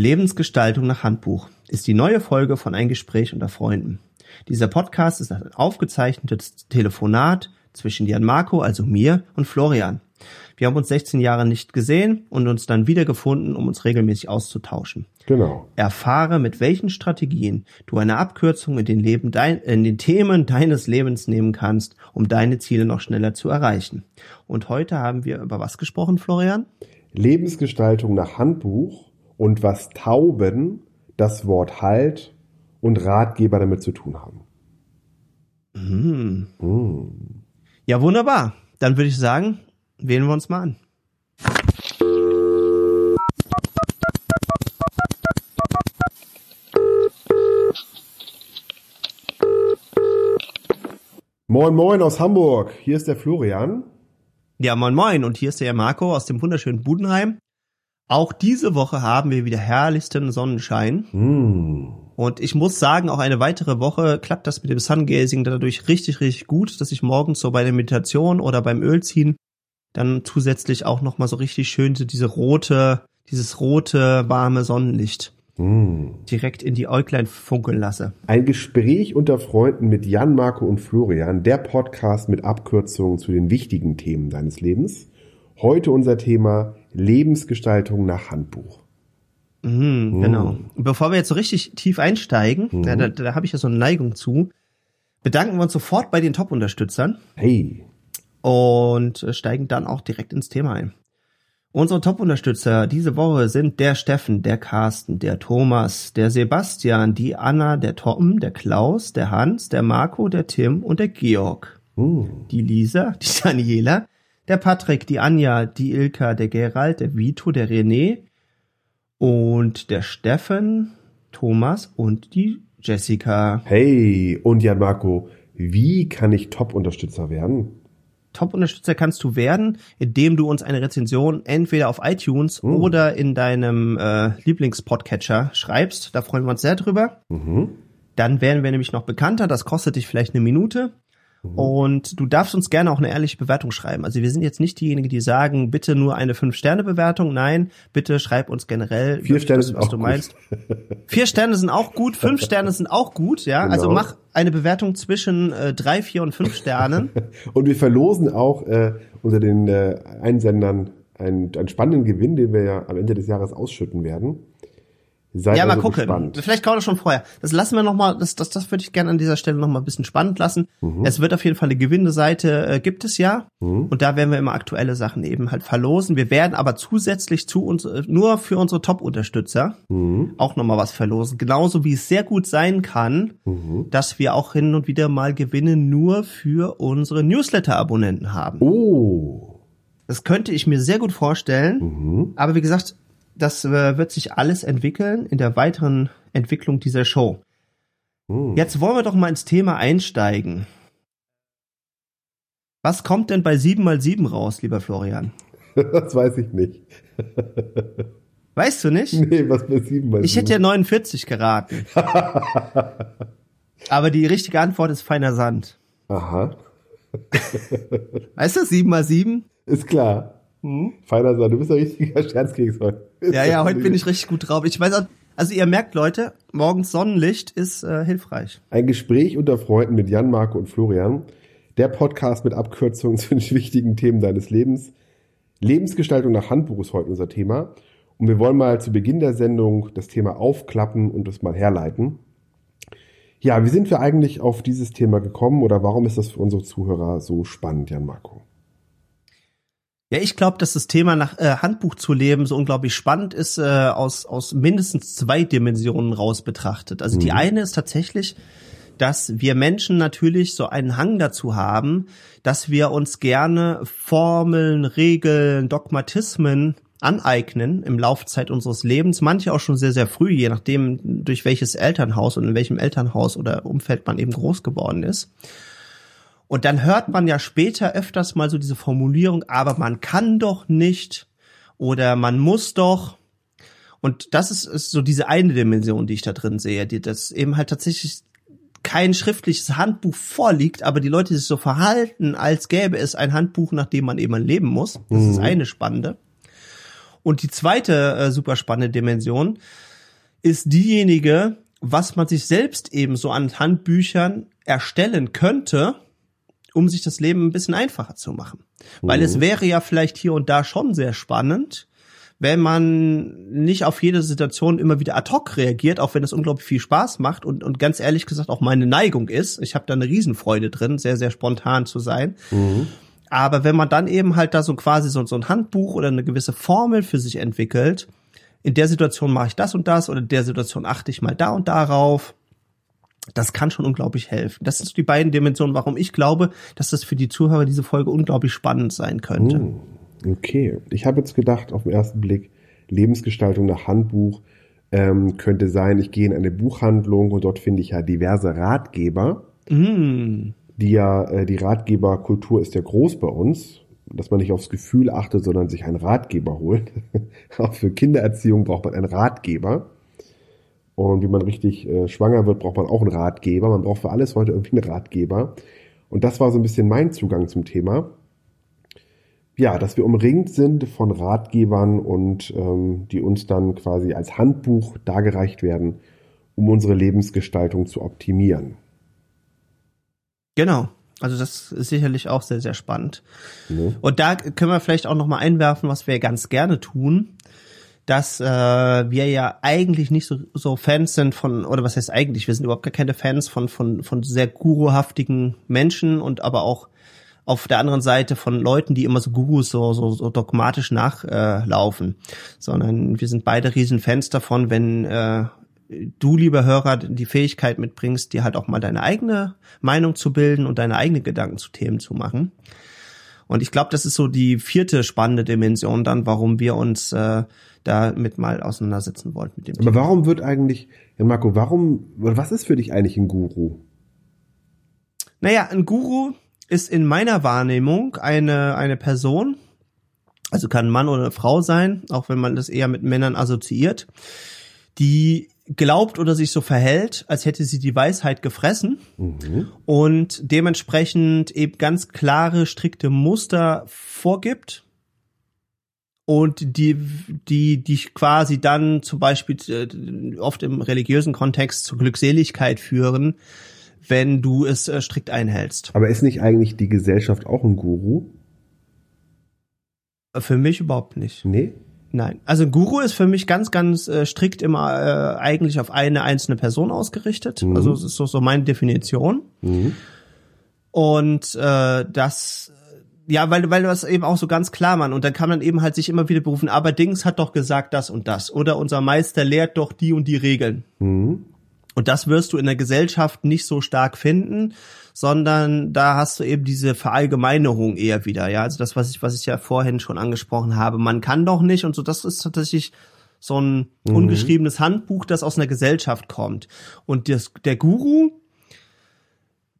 Lebensgestaltung nach Handbuch ist die neue Folge von Ein Gespräch unter Freunden. Dieser Podcast ist ein aufgezeichnetes Telefonat zwischen Jan Marco, also mir, und Florian. Wir haben uns 16 Jahre nicht gesehen und uns dann wiedergefunden, um uns regelmäßig auszutauschen. Genau. Erfahre, mit welchen Strategien du eine Abkürzung in den, Leben dein, in den Themen deines Lebens nehmen kannst, um deine Ziele noch schneller zu erreichen. Und heute haben wir über was gesprochen, Florian? Lebensgestaltung nach Handbuch und was Tauben, das Wort Halt und Ratgeber damit zu tun haben. Mm. Ja, wunderbar. Dann würde ich sagen, wählen wir uns mal an. Moin Moin aus Hamburg, hier ist der Florian. Ja, moin moin. Und hier ist der Marco aus dem wunderschönen Budenheim. Auch diese Woche haben wir wieder herrlichsten Sonnenschein. Hm. Und ich muss sagen, auch eine weitere Woche klappt das mit dem Sungazing dadurch richtig, richtig gut, dass ich morgens so bei der Meditation oder beim Ölziehen dann zusätzlich auch nochmal so richtig schön diese rote, dieses rote, warme Sonnenlicht Hm. direkt in die Äuglein funkeln lasse. Ein Gespräch unter Freunden mit Jan, Marco und Florian, der Podcast mit Abkürzungen zu den wichtigen Themen deines Lebens. Heute unser Thema Lebensgestaltung nach Handbuch. Mhm, Genau. Und bevor wir jetzt so richtig tief einsteigen, da, da, da habe ich ja so eine Neigung zu, bedanken wir uns sofort bei den Top-Unterstützern. Hey, und äh, steigen dann auch direkt ins Thema ein. Unsere Top-Unterstützer diese Woche sind der Steffen, der Carsten, der Thomas, der Sebastian, die Anna, der Tom, der Klaus, der Hans, der Marco, der Tim und der Georg. Die Lisa, die Daniela, der Patrick, die Anja, die Ilka, der Gerald, der Vito, der René und der Steffen, Thomas und die Jessica. hey und Jan, Marco, wie kann ich Top-Unterstützer werden? Top-Unterstützer kannst du werden, indem du uns eine Rezension entweder auf iTunes oder in deinem äh, Lieblingspodcatcher schreibst. Da freuen wir uns sehr drüber. Dann werden wir nämlich noch bekannter. Das kostet dich vielleicht eine Minute. Und du darfst uns gerne auch eine ehrliche Bewertung schreiben. Also wir sind jetzt nicht diejenigen, die sagen, bitte nur eine 5-Sterne-Bewertung. Nein, bitte schreib uns generell, Vier Sterne sind was auch du gut. meinst. Vier Sterne sind auch gut, fünf Sterne sind auch gut, ja. Also Genau. mach eine Bewertung zwischen äh, drei, vier und fünf Sternen. Und wir verlosen auch äh, unter den äh, Einsendern einen, einen spannenden Gewinn, den wir ja am Ende des Jahres ausschütten werden. Seid Ja, mal also gucken. gespannt. Vielleicht kann man das schon vorher. Das lassen wir noch mal. Das, das, das würde ich gerne an dieser Stelle noch mal ein bisschen spannend lassen. Mhm. Es wird auf jeden Fall eine Gewinneseite äh, gibt es ja. Und da werden wir immer aktuelle Sachen eben halt verlosen. Wir werden aber zusätzlich zu uns äh, nur für unsere Top-Unterstützer Mhm. auch noch mal was verlosen. Genauso wie es sehr gut sein kann, Mhm. dass wir auch hin und wieder mal Gewinne nur für unsere Newsletter-Abonnenten haben. Oh, Das könnte ich mir sehr gut vorstellen. Mhm. Aber wie gesagt, das äh, wird sich alles entwickeln in der weiteren Entwicklung dieser Show. Hm. Jetzt wollen wir doch mal ins Thema einsteigen. Was kommt denn bei 7 mal 7 raus, lieber Florian? das weiß ich nicht. Weißt du nicht? Nee, was bei sieben bei Ich hätte ja 49 geraten. Aber die richtige Antwort ist feiner Sand. Aha, Weißt du, 7 mal 7? ist klar. Feiner Sand, du bist ein richtiger Scherzkeks heute. Ja, ja, heute bin ich richtig gut drauf. Ich weiß auch, also ihr merkt, Leute, morgens Sonnenlicht ist äh, hilfreich. Ein Gespräch unter Freunden mit Jan, Marco und Florian. Der Podcast mit Abkürzungen zu den wichtigen Themen deines Lebens. Lebensgestaltung nach Handbuch ist heute unser Thema. Und wir wollen mal zu Beginn der Sendung das Thema aufklappen und das mal herleiten. Ja, wie sind wir eigentlich auf dieses Thema gekommen oder warum ist das für unsere Zuhörer so spannend, Jan Marco? Ja, ich glaube, dass das Thema nach äh, Handbuch zu leben so unglaublich spannend ist, äh, aus, aus mindestens zwei Dimensionen raus betrachtet. Also die eine ist tatsächlich, dass wir Menschen natürlich so einen Hang dazu haben, dass wir uns gerne Formeln, Regeln, Dogmatismen aneignen im Laufzeit unseres Lebens, manche auch schon sehr, sehr früh, je nachdem, durch welches Elternhaus und in welchem Elternhaus oder Umfeld man eben groß geworden ist. Und dann hört man ja später öfters mal so diese Formulierung, aber man kann doch nicht oder man muss doch. Und das ist, ist so diese eine Dimension, die ich da drin sehe, die das eben halt tatsächlich kein schriftliches Handbuch vorliegt, aber die Leute sich so verhalten, als gäbe es ein Handbuch, nach dem man eben leben muss. Das ist eine spannende. Und die zweite äh, super spannende Dimension ist diejenige, was man sich selbst eben so an Handbüchern erstellen könnte, um sich das Leben ein bisschen einfacher zu machen. Weil Mhm. es wäre ja vielleicht hier und da schon sehr spannend, wenn man nicht auf jede Situation immer wieder ad hoc reagiert, auch wenn es unglaublich viel Spaß macht und, und ganz ehrlich gesagt auch meine Neigung ist. Ich habe da eine Riesenfreude drin, sehr, sehr spontan zu sein. Aber wenn man dann eben halt da so quasi so, so ein Handbuch oder eine gewisse Formel für sich entwickelt, in der Situation mache ich das und das oder in der Situation achte ich mal da und darauf, das kann schon unglaublich helfen. Das sind die beiden Dimensionen, warum ich glaube, dass das für die Zuhörer diese Folge unglaublich spannend sein könnte. Okay, ich habe jetzt gedacht, auf den ersten Blick, Lebensgestaltung nach Handbuch ähm, könnte sein, ich gehe in eine Buchhandlung und dort finde ich ja diverse Ratgeber, Mm. die ja, äh, die Ratgeberkultur ist ja groß bei uns, dass man nicht aufs Gefühl achtet, sondern sich einen Ratgeber holt. Auch für Kindererziehung braucht man einen Ratgeber. Und wie man richtig äh, schwanger wird, braucht man auch einen Ratgeber. Man braucht für alles heute irgendwie einen Ratgeber. Und das war so ein bisschen mein Zugang zum Thema. Ja, dass wir umringt sind von Ratgebern und ähm, die uns dann quasi als Handbuch dargereicht werden, um unsere Lebensgestaltung zu optimieren. Genau. Also das ist sicherlich auch sehr, sehr spannend. Ne? Und da können wir vielleicht auch noch mal einwerfen, was wir ganz gerne tun, dass äh, wir ja eigentlich nicht so, so Fans sind von, oder was heißt eigentlich, wir sind überhaupt gar keine Fans von, von, von sehr guruhaftigen Menschen und aber auch auf der anderen Seite von Leuten, die immer so Gurus so, so, so dogmatisch nachlaufen, äh, sondern wir sind beide Riesenfans davon, wenn äh, du, lieber Hörer, die Fähigkeit mitbringst, dir halt auch mal deine eigene Meinung zu bilden und deine eigenen Gedanken zu Themen zu machen. Und ich glaube, das ist so die vierte spannende Dimension dann, warum wir uns äh, damit mal auseinandersetzen wollten mit dem Aber warum wird eigentlich, ja Marco, warum, oder was ist für dich eigentlich ein Guru? Naja, ein Guru ist in meiner Wahrnehmung eine, eine Person, also kann ein Mann oder eine Frau sein, auch wenn man das eher mit Männern assoziiert, die glaubt oder sich so verhält, als hätte sie die Weisheit gefressen und dementsprechend eben ganz klare, strikte Muster vorgibt und die, die, die quasi dann zum Beispiel äh, oft im religiösen Kontext zur Glückseligkeit führen, wenn du es äh, strikt einhältst. Aber ist nicht eigentlich die Gesellschaft auch ein Guru? Für mich überhaupt nicht. Nee? Nein. Also ein Guru ist für mich ganz, ganz äh, strikt immer äh, eigentlich auf eine einzelne Person ausgerichtet. Mhm. Also es ist so, so meine Definition. Mhm. Und äh, das, ja, weil, weil das eben auch so ganz klar man und dann kann man eben halt sich immer wieder berufen, aber Dings hat doch gesagt das und das. Oder unser Meister lehrt doch die und die Regeln. Mhm. Und das wirst du in der Gesellschaft nicht so stark finden, sondern da hast du eben diese Verallgemeinerung eher wieder, ja. Also das, was ich, was ich ja vorhin schon angesprochen habe. Man kann doch nicht und so, das ist tatsächlich so ein ungeschriebenes Handbuch, das aus einer Gesellschaft kommt. Und das, der Guru,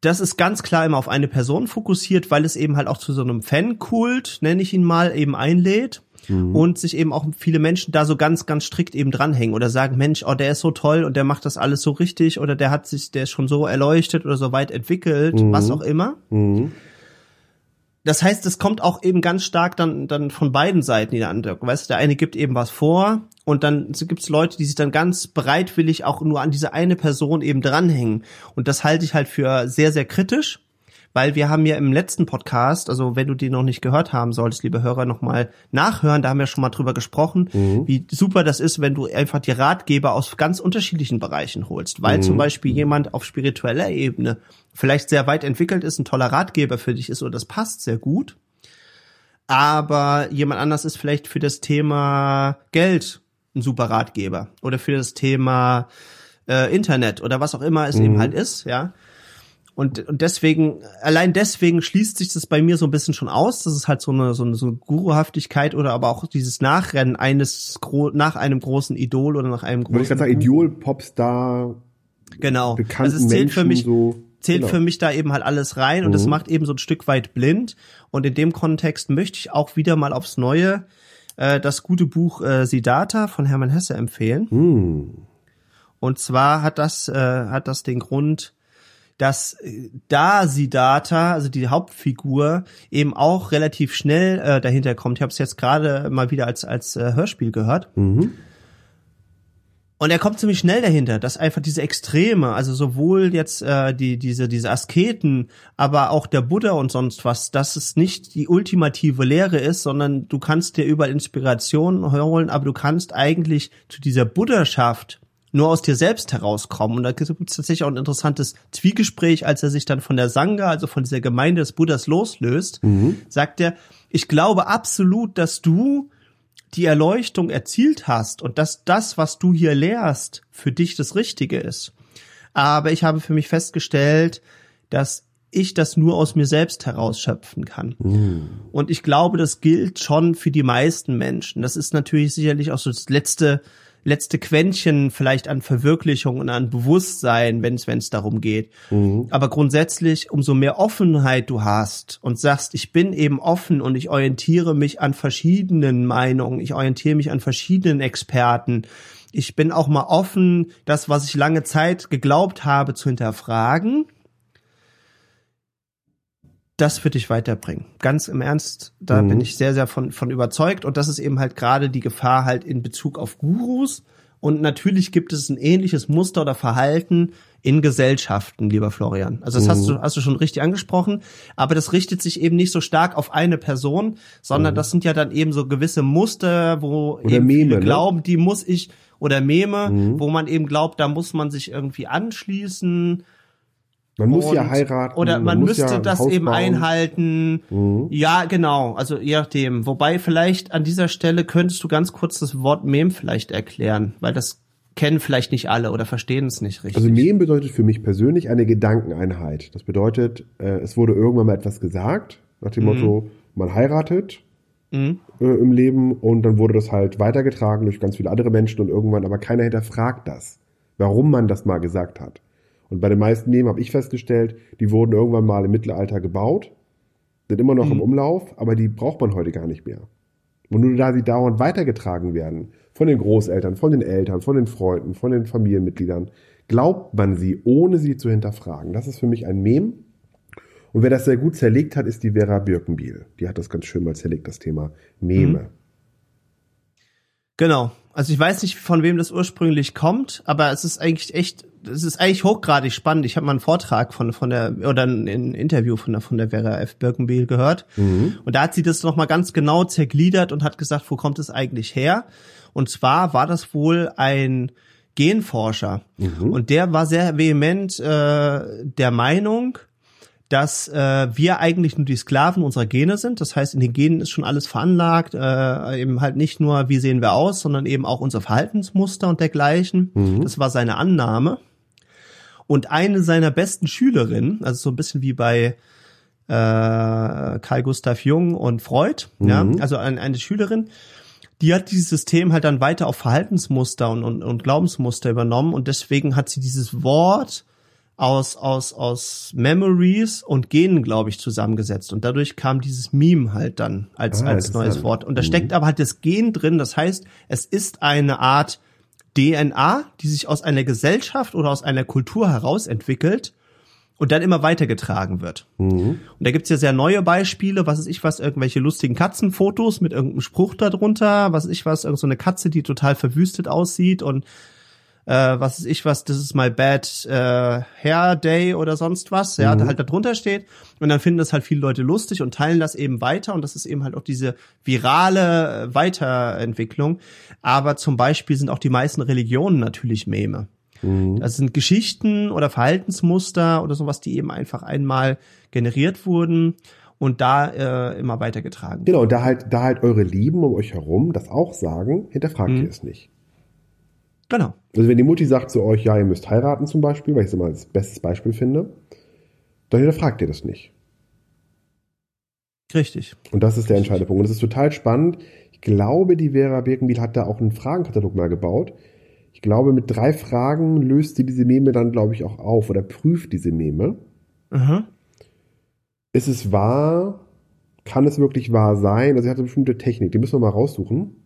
das ist ganz klar immer auf eine Person fokussiert, weil es eben halt auch zu so einem Fankult, nenne ich ihn mal, eben einlädt. Und sich eben auch viele Menschen da so ganz, ganz strikt eben dranhängen oder sagen, Mensch, oh, der ist so toll und der macht das alles so richtig oder der hat sich, der ist schon so erleuchtet oder so weit entwickelt, was auch immer. Mhm. Das heißt, es kommt auch eben ganz stark dann, dann von beiden Seiten die Andeutung. Weißt du, der eine gibt eben was vor und dann gibt es Leute, die sich dann ganz bereitwillig auch nur an diese eine Person eben dranhängen. Und das halte ich halt für sehr, sehr kritisch, weil wir haben ja im letzten Podcast, also wenn du den noch nicht gehört haben solltest, liebe Hörer, nochmal nachhören, da haben wir schon mal drüber gesprochen, wie super das ist, wenn du einfach die Ratgeber aus ganz unterschiedlichen Bereichen holst. Weil zum Beispiel jemand auf spiritueller Ebene vielleicht sehr weit entwickelt ist, ein toller Ratgeber für dich ist oder das passt sehr gut. Aber jemand anders ist vielleicht für das Thema Geld ein super Ratgeber oder für das Thema äh, Internet oder was auch immer es eben halt ist, ja. Und, und deswegen, allein deswegen schließt sich das bei mir so ein bisschen schon aus. Das ist halt so eine, so eine, so eine Guruhaftigkeit oder aber auch dieses Nachrennen eines, nach einem großen Idol oder nach einem Würde ich großen. gerade sagen, Idol, Popstar, genau. bekannten also es zählt Menschen für mich, so. zählt genau. für mich da eben halt alles rein und das macht eben so ein Stück weit blind. Und in dem Kontext möchte ich auch wieder mal aufs Neue äh, das gute Buch äh, Siddhartha von Hermann Hesse empfehlen. Hm. Und zwar hat das, äh, hat das den Grund, dass äh, da Siddhartha, also die Hauptfigur, eben auch relativ schnell äh, dahinter kommt. Ich habe es jetzt gerade mal wieder als, als äh, Hörspiel gehört. Mhm. Und er kommt ziemlich schnell dahinter, dass einfach diese Extreme, also sowohl jetzt äh, die diese diese Asketen, aber auch der Buddha und sonst was, dass es nicht die ultimative Lehre ist, sondern du kannst dir überall Inspirationen holen, aber du kannst eigentlich zu dieser Buddhaschaft nur aus dir selbst herauskommen. Und da gibt es tatsächlich auch ein interessantes Zwiegespräch, als er sich dann von der Sangha, also von dieser Gemeinde des Buddhas loslöst, mhm. sagt er, ich glaube absolut, dass du die Erleuchtung erzielt hast und dass das, was du hier lehrst, für dich das Richtige ist. Aber ich habe für mich festgestellt, dass ich das nur aus mir selbst herausschöpfen kann. Mm. Und ich glaube, das gilt schon für die meisten Menschen. Das ist natürlich sicherlich auch so das letzte letzte Quäntchen vielleicht an Verwirklichung und an Bewusstsein, wenn es darum geht. Mhm. Aber grundsätzlich, umso mehr Offenheit du hast und sagst, ich bin eben offen und ich orientiere mich an verschiedenen Meinungen, ich orientiere mich an verschiedenen Experten. Ich bin auch mal offen, das, was ich lange Zeit geglaubt habe, zu hinterfragen das wird dich weiterbringen. Ganz im Ernst, da mhm. bin ich sehr, sehr von, von überzeugt. Und das ist eben halt gerade die Gefahr halt in Bezug auf Gurus. Und natürlich gibt es ein ähnliches Muster oder Verhalten in Gesellschaften, lieber Florian. Also das mhm. hast du, hast du schon richtig angesprochen. Aber das richtet sich eben nicht so stark auf eine Person, sondern mhm. das sind ja dann eben so gewisse Muster, wo oder eben Meme, ne? glauben, die muss ich, oder Meme, mhm. wo man eben glaubt, da muss man sich irgendwie anschließen man muss und, ja heiraten. Oder man, man müsste ja das eben einhalten. Mhm. Ja, genau. Also je nachdem. Wobei vielleicht an dieser Stelle könntest du ganz kurz das Wort Mem vielleicht erklären, weil das kennen vielleicht nicht alle oder verstehen es nicht richtig. Also Mem bedeutet für mich persönlich eine Gedankeneinheit. Das bedeutet, äh, es wurde irgendwann mal etwas gesagt, nach dem mhm. Motto, man heiratet mhm. äh, im Leben und dann wurde das halt weitergetragen durch ganz viele andere Menschen und irgendwann, aber keiner hinterfragt das, warum man das mal gesagt hat. Und bei den meisten Nehmen habe ich festgestellt, die wurden irgendwann mal im Mittelalter gebaut, sind immer noch mhm. im Umlauf, aber die braucht man heute gar nicht mehr. Und nur da sie dauernd weitergetragen werden, von den Großeltern, von den Eltern, von den Freunden, von den Familienmitgliedern, glaubt man sie, ohne sie zu hinterfragen. Das ist für mich ein Mem. Und wer das sehr gut zerlegt hat, ist die Vera Birkenbiel. Die hat das ganz schön mal zerlegt, das Thema Meme. Mhm. Genau. Also ich weiß nicht, von wem das ursprünglich kommt, aber es ist eigentlich echt das ist eigentlich hochgradig spannend. Ich habe mal einen Vortrag von von der oder ein, Interview von der von der Vera F. Birkenbiel gehört mhm. und da hat sie das noch mal ganz genau zergliedert und hat gesagt, wo kommt es eigentlich her? Und zwar war das wohl ein Genforscher mhm. und der war sehr vehement äh, der Meinung, dass äh, wir eigentlich nur die Sklaven unserer Gene sind. Das heißt, in den Genen ist schon alles veranlagt, äh, eben halt nicht nur, wie sehen wir aus, sondern eben auch unser Verhaltensmuster und dergleichen. Mhm. Das war seine Annahme. Und eine seiner besten Schülerinnen, also so ein bisschen wie bei äh, Carl Gustav Jung und Freud, mhm. ja, also eine, eine Schülerin, die hat dieses System halt dann weiter auf Verhaltensmuster und, und, und Glaubensmuster übernommen und deswegen hat sie dieses Wort aus, aus, aus Memories und Genen, glaube ich, zusammengesetzt. Und dadurch kam dieses Meme halt dann als, ah, als neues Wort. Und da steckt mhm. aber halt das Gen drin. Das heißt, es ist eine Art DNA, die sich aus einer Gesellschaft oder aus einer Kultur heraus entwickelt und dann immer weitergetragen wird. Mhm. Und da gibt's ja sehr neue Beispiele, was ist ich was, irgendwelche lustigen Katzenfotos mit irgendeinem Spruch darunter, was ist ich was, irgendeine so Katze, die total verwüstet aussieht und äh, was ist ich was, das ist my bad äh, hair day oder sonst was, ja, mhm. halt da drunter steht. Und dann finden das halt viele Leute lustig und teilen das eben weiter. Und das ist eben halt auch diese virale äh, Weiterentwicklung. Aber zum Beispiel sind auch die meisten Religionen natürlich Meme. Mhm. Das sind Geschichten oder Verhaltensmuster oder sowas, die eben einfach einmal generiert wurden und da äh, immer weitergetragen. Genau, da halt, da halt eure Lieben um euch herum das auch sagen, hinterfragt mhm. ihr es nicht. Genau. Also wenn die Mutti sagt zu euch, ja, ihr müsst heiraten zum Beispiel, weil ich es immer als bestes Beispiel finde, dann hinterfragt ihr das nicht. Richtig. Und das ist der entscheidende Punkt. Und das ist total spannend. Ich glaube, die Vera Birkenbiel hat da auch einen Fragenkatalog mal gebaut. Ich glaube, mit drei Fragen löst sie diese Meme dann, glaube ich, auch auf oder prüft diese Meme. Aha. Ist es wahr? Kann es wirklich wahr sein? Also sie hat eine bestimmte Technik, die müssen wir mal raussuchen.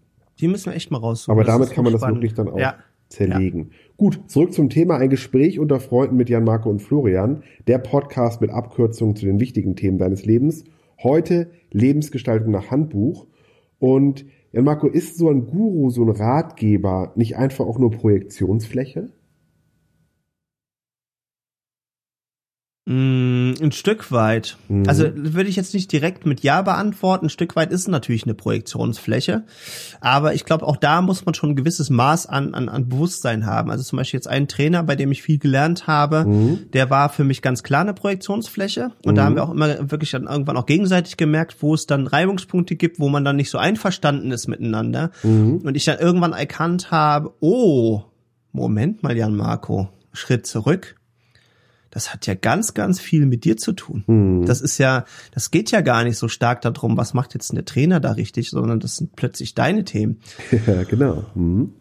Die müssen wir echt mal raussuchen. Aber damit kann man das spannend. wirklich dann auch ja zerlegen. Ja. Gut, zurück zum Thema ein Gespräch unter Freunden mit Jan Marco und Florian, der Podcast mit Abkürzungen zu den wichtigen Themen deines Lebens. Heute Lebensgestaltung nach Handbuch und Ja, Marco, ist so ein Guru, so ein Ratgeber nicht einfach auch nur Projektionsfläche? Mm, ein Stück weit. Mhm. Also würde ich jetzt nicht direkt mit Ja beantworten. Ein Stück weit ist natürlich eine Projektionsfläche. Aber ich glaube, auch da muss man schon ein gewisses Maß an, an, an Bewusstsein haben. Also zum Beispiel jetzt ein Trainer, bei dem ich viel gelernt habe, mhm. der war für mich ganz klar eine Projektionsfläche. Und mhm. da haben wir auch immer wirklich dann irgendwann auch gegenseitig gemerkt, wo es dann Reibungspunkte gibt, wo man dann nicht so einverstanden ist miteinander. Mhm. Und ich dann irgendwann erkannt habe, oh, Moment mal, Jan Marco, Schritt zurück das hat ja ganz, ganz viel mit dir zu tun. Mhm. Das ist ja, das geht ja gar nicht so stark darum, was macht jetzt der Trainer da richtig, sondern das sind plötzlich deine Themen. Ja, genau. Mhm.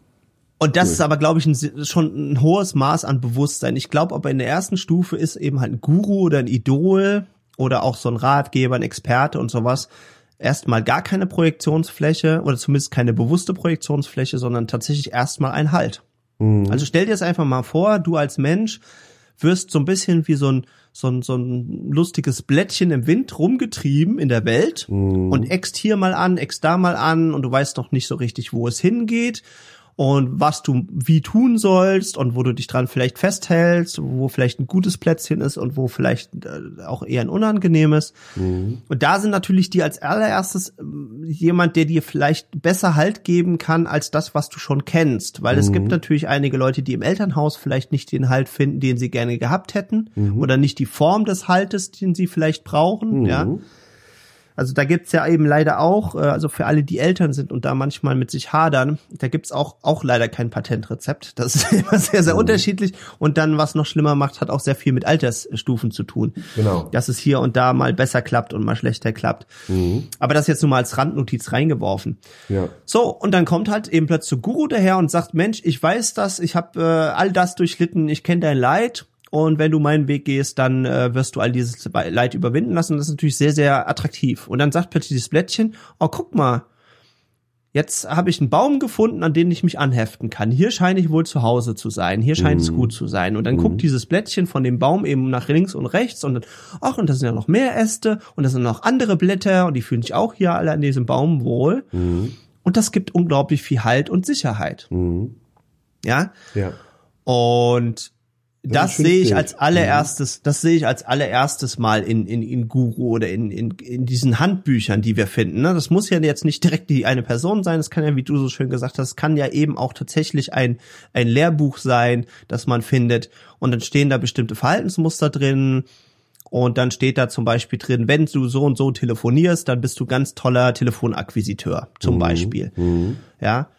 Und das cool. ist aber, glaube ich, ein, schon ein hohes Maß an Bewusstsein. Ich glaube, aber in der ersten Stufe ist eben halt ein Guru oder ein Idol oder auch so ein Ratgeber, ein Experte und sowas erstmal gar keine Projektionsfläche oder zumindest keine bewusste Projektionsfläche, sondern tatsächlich erstmal ein Halt. Mhm. Also stell dir das einfach mal vor, du als Mensch wirst so ein bisschen wie so ein, so ein, so ein lustiges Blättchen im Wind rumgetrieben in der Welt mm. und eckst hier mal an, eckst da mal an und du weißt noch nicht so richtig, wo es hingeht und was du wie tun sollst und wo du dich dran vielleicht festhältst, wo vielleicht ein gutes Plätzchen ist und wo vielleicht äh, auch eher ein unangenehmes. Mhm. Und da sind natürlich die als allererstes äh, jemand, der dir vielleicht besser Halt geben kann als das, was du schon kennst, weil mhm. es gibt natürlich einige Leute, die im Elternhaus vielleicht nicht den Halt finden, den sie gerne gehabt hätten mhm. oder nicht die Form des Haltes, den sie vielleicht brauchen, ja. Also da gibt's ja eben leider auch, äh, also für alle, die Eltern sind und da manchmal mit sich hadern, da gibt's auch, auch leider kein Patentrezept. Das ist immer sehr, sehr mhm. unterschiedlich. Und dann, was noch schlimmer macht, hat auch sehr viel mit Altersstufen zu tun. Genau. Dass es hier und da mal besser klappt und mal schlechter klappt. Mhm. Aber das jetzt nur mal als Randnotiz reingeworfen. Ja. So, und dann kommt halt eben plötzlich Guru daher und sagt, Mensch, ich weiß das, ich habe äh, all das durchlitten, ich kenne dein Leid und wenn du meinen Weg gehst, dann äh, wirst du all dieses Leid überwinden lassen. Das ist natürlich sehr, sehr attraktiv. Und dann sagt plötzlich das Blättchen, oh, guck mal, jetzt habe ich einen Baum gefunden, an den ich mich anheften kann. Hier scheine ich wohl zu Hause zu sein. Hier scheint mm. es mhm. gut zu sein. Und dann mm. guckt dieses Blättchen von dem Baum eben nach links und rechts und dann, ach, und da sind ja noch mehr Äste und da sind noch andere Blätter und die fühlen sich auch hier alle an diesem Baum wohl. Mm. Und das gibt unglaublich viel Halt und Sicherheit. Mhm. Ja? Ja. Und das sehe ich als allererstes, das sehe ich als allererstes mal in, in, in Guru oder in, in, in diesen Handbüchern, die wir finden. Ne? Das muss ja jetzt nicht direkt die eine Person sein, das kann ja, wie du so schön gesagt hast, kann ja eben auch tatsächlich ein, ein Lehrbuch sein, das man findet. Und dann stehen da bestimmte Verhaltensmuster drin. Und dann steht da zum Beispiel drin, wenn du so und so telefonierst, dann bist du ganz toller Telefonakquisiteur, zum mhm. Beispiel. Mhm. Ja.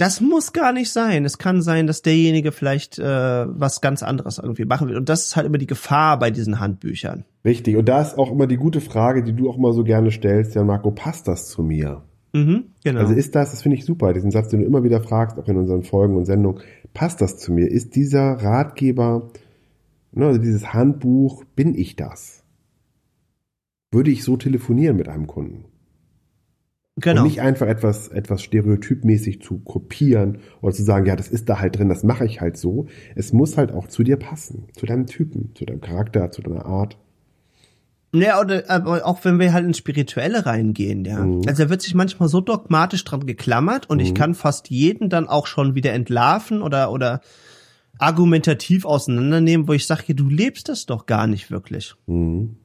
Das muss gar nicht sein. Es kann sein, dass derjenige vielleicht äh, was ganz anderes irgendwie machen will. Und das ist halt immer die Gefahr bei diesen Handbüchern. Richtig. Und da ist auch immer die gute Frage, die du auch immer so gerne stellst, ja Marco, passt das zu mir? Mhm, genau. Also ist das, das finde ich super, diesen Satz, den du immer wieder fragst, auch in unseren Folgen und Sendungen, passt das zu mir? Ist dieser Ratgeber, ne, also dieses Handbuch, bin ich das? Würde ich so telefonieren mit einem Kunden? Genau. Und nicht einfach etwas, etwas stereotypmäßig zu kopieren oder zu sagen, ja, das ist da halt drin, das mache ich halt so. Es muss halt auch zu dir passen, zu deinem Typen, zu deinem Charakter, zu deiner Art. Ja, oder aber auch wenn wir halt ins Spirituelle reingehen, ja. Mhm. Also da wird sich manchmal so dogmatisch dran geklammert und mhm. ich kann fast jeden dann auch schon wieder entlarven oder oder argumentativ auseinandernehmen, wo ich sage, du lebst das doch gar nicht wirklich. Mhm.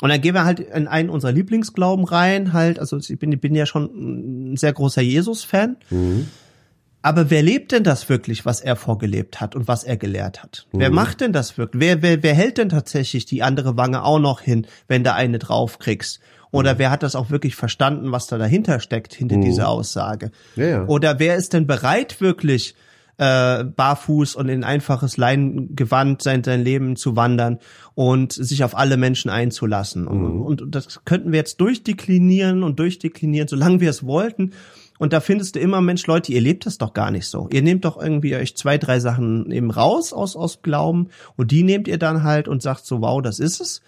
Und dann gehen wir halt in einen unserer Lieblingsglauben rein, halt, also ich bin, bin ja schon ein sehr großer Jesus-Fan. Mhm. Aber wer lebt denn das wirklich, was er vorgelebt hat und was er gelehrt hat? Mhm. Wer macht denn das wirklich? Wer, wer, wer hält denn tatsächlich die andere Wange auch noch hin, wenn da eine draufkriegst? Oder mhm. wer hat das auch wirklich verstanden, was da dahinter steckt, hinter mhm. dieser Aussage? Ja, ja. Oder wer ist denn bereit, wirklich äh, barfuß und in einfaches Leingewand sein, sein Leben zu wandern und sich auf alle Menschen einzulassen. Mhm. Und, und das könnten wir jetzt durchdeklinieren und durchdeklinieren, solange wir es wollten. Und da findest du immer, Mensch, Leute, ihr lebt das doch gar nicht so. Ihr nehmt doch irgendwie euch zwei, drei Sachen eben raus aus, aus Glauben und die nehmt ihr dann halt und sagt so, wow, das ist es.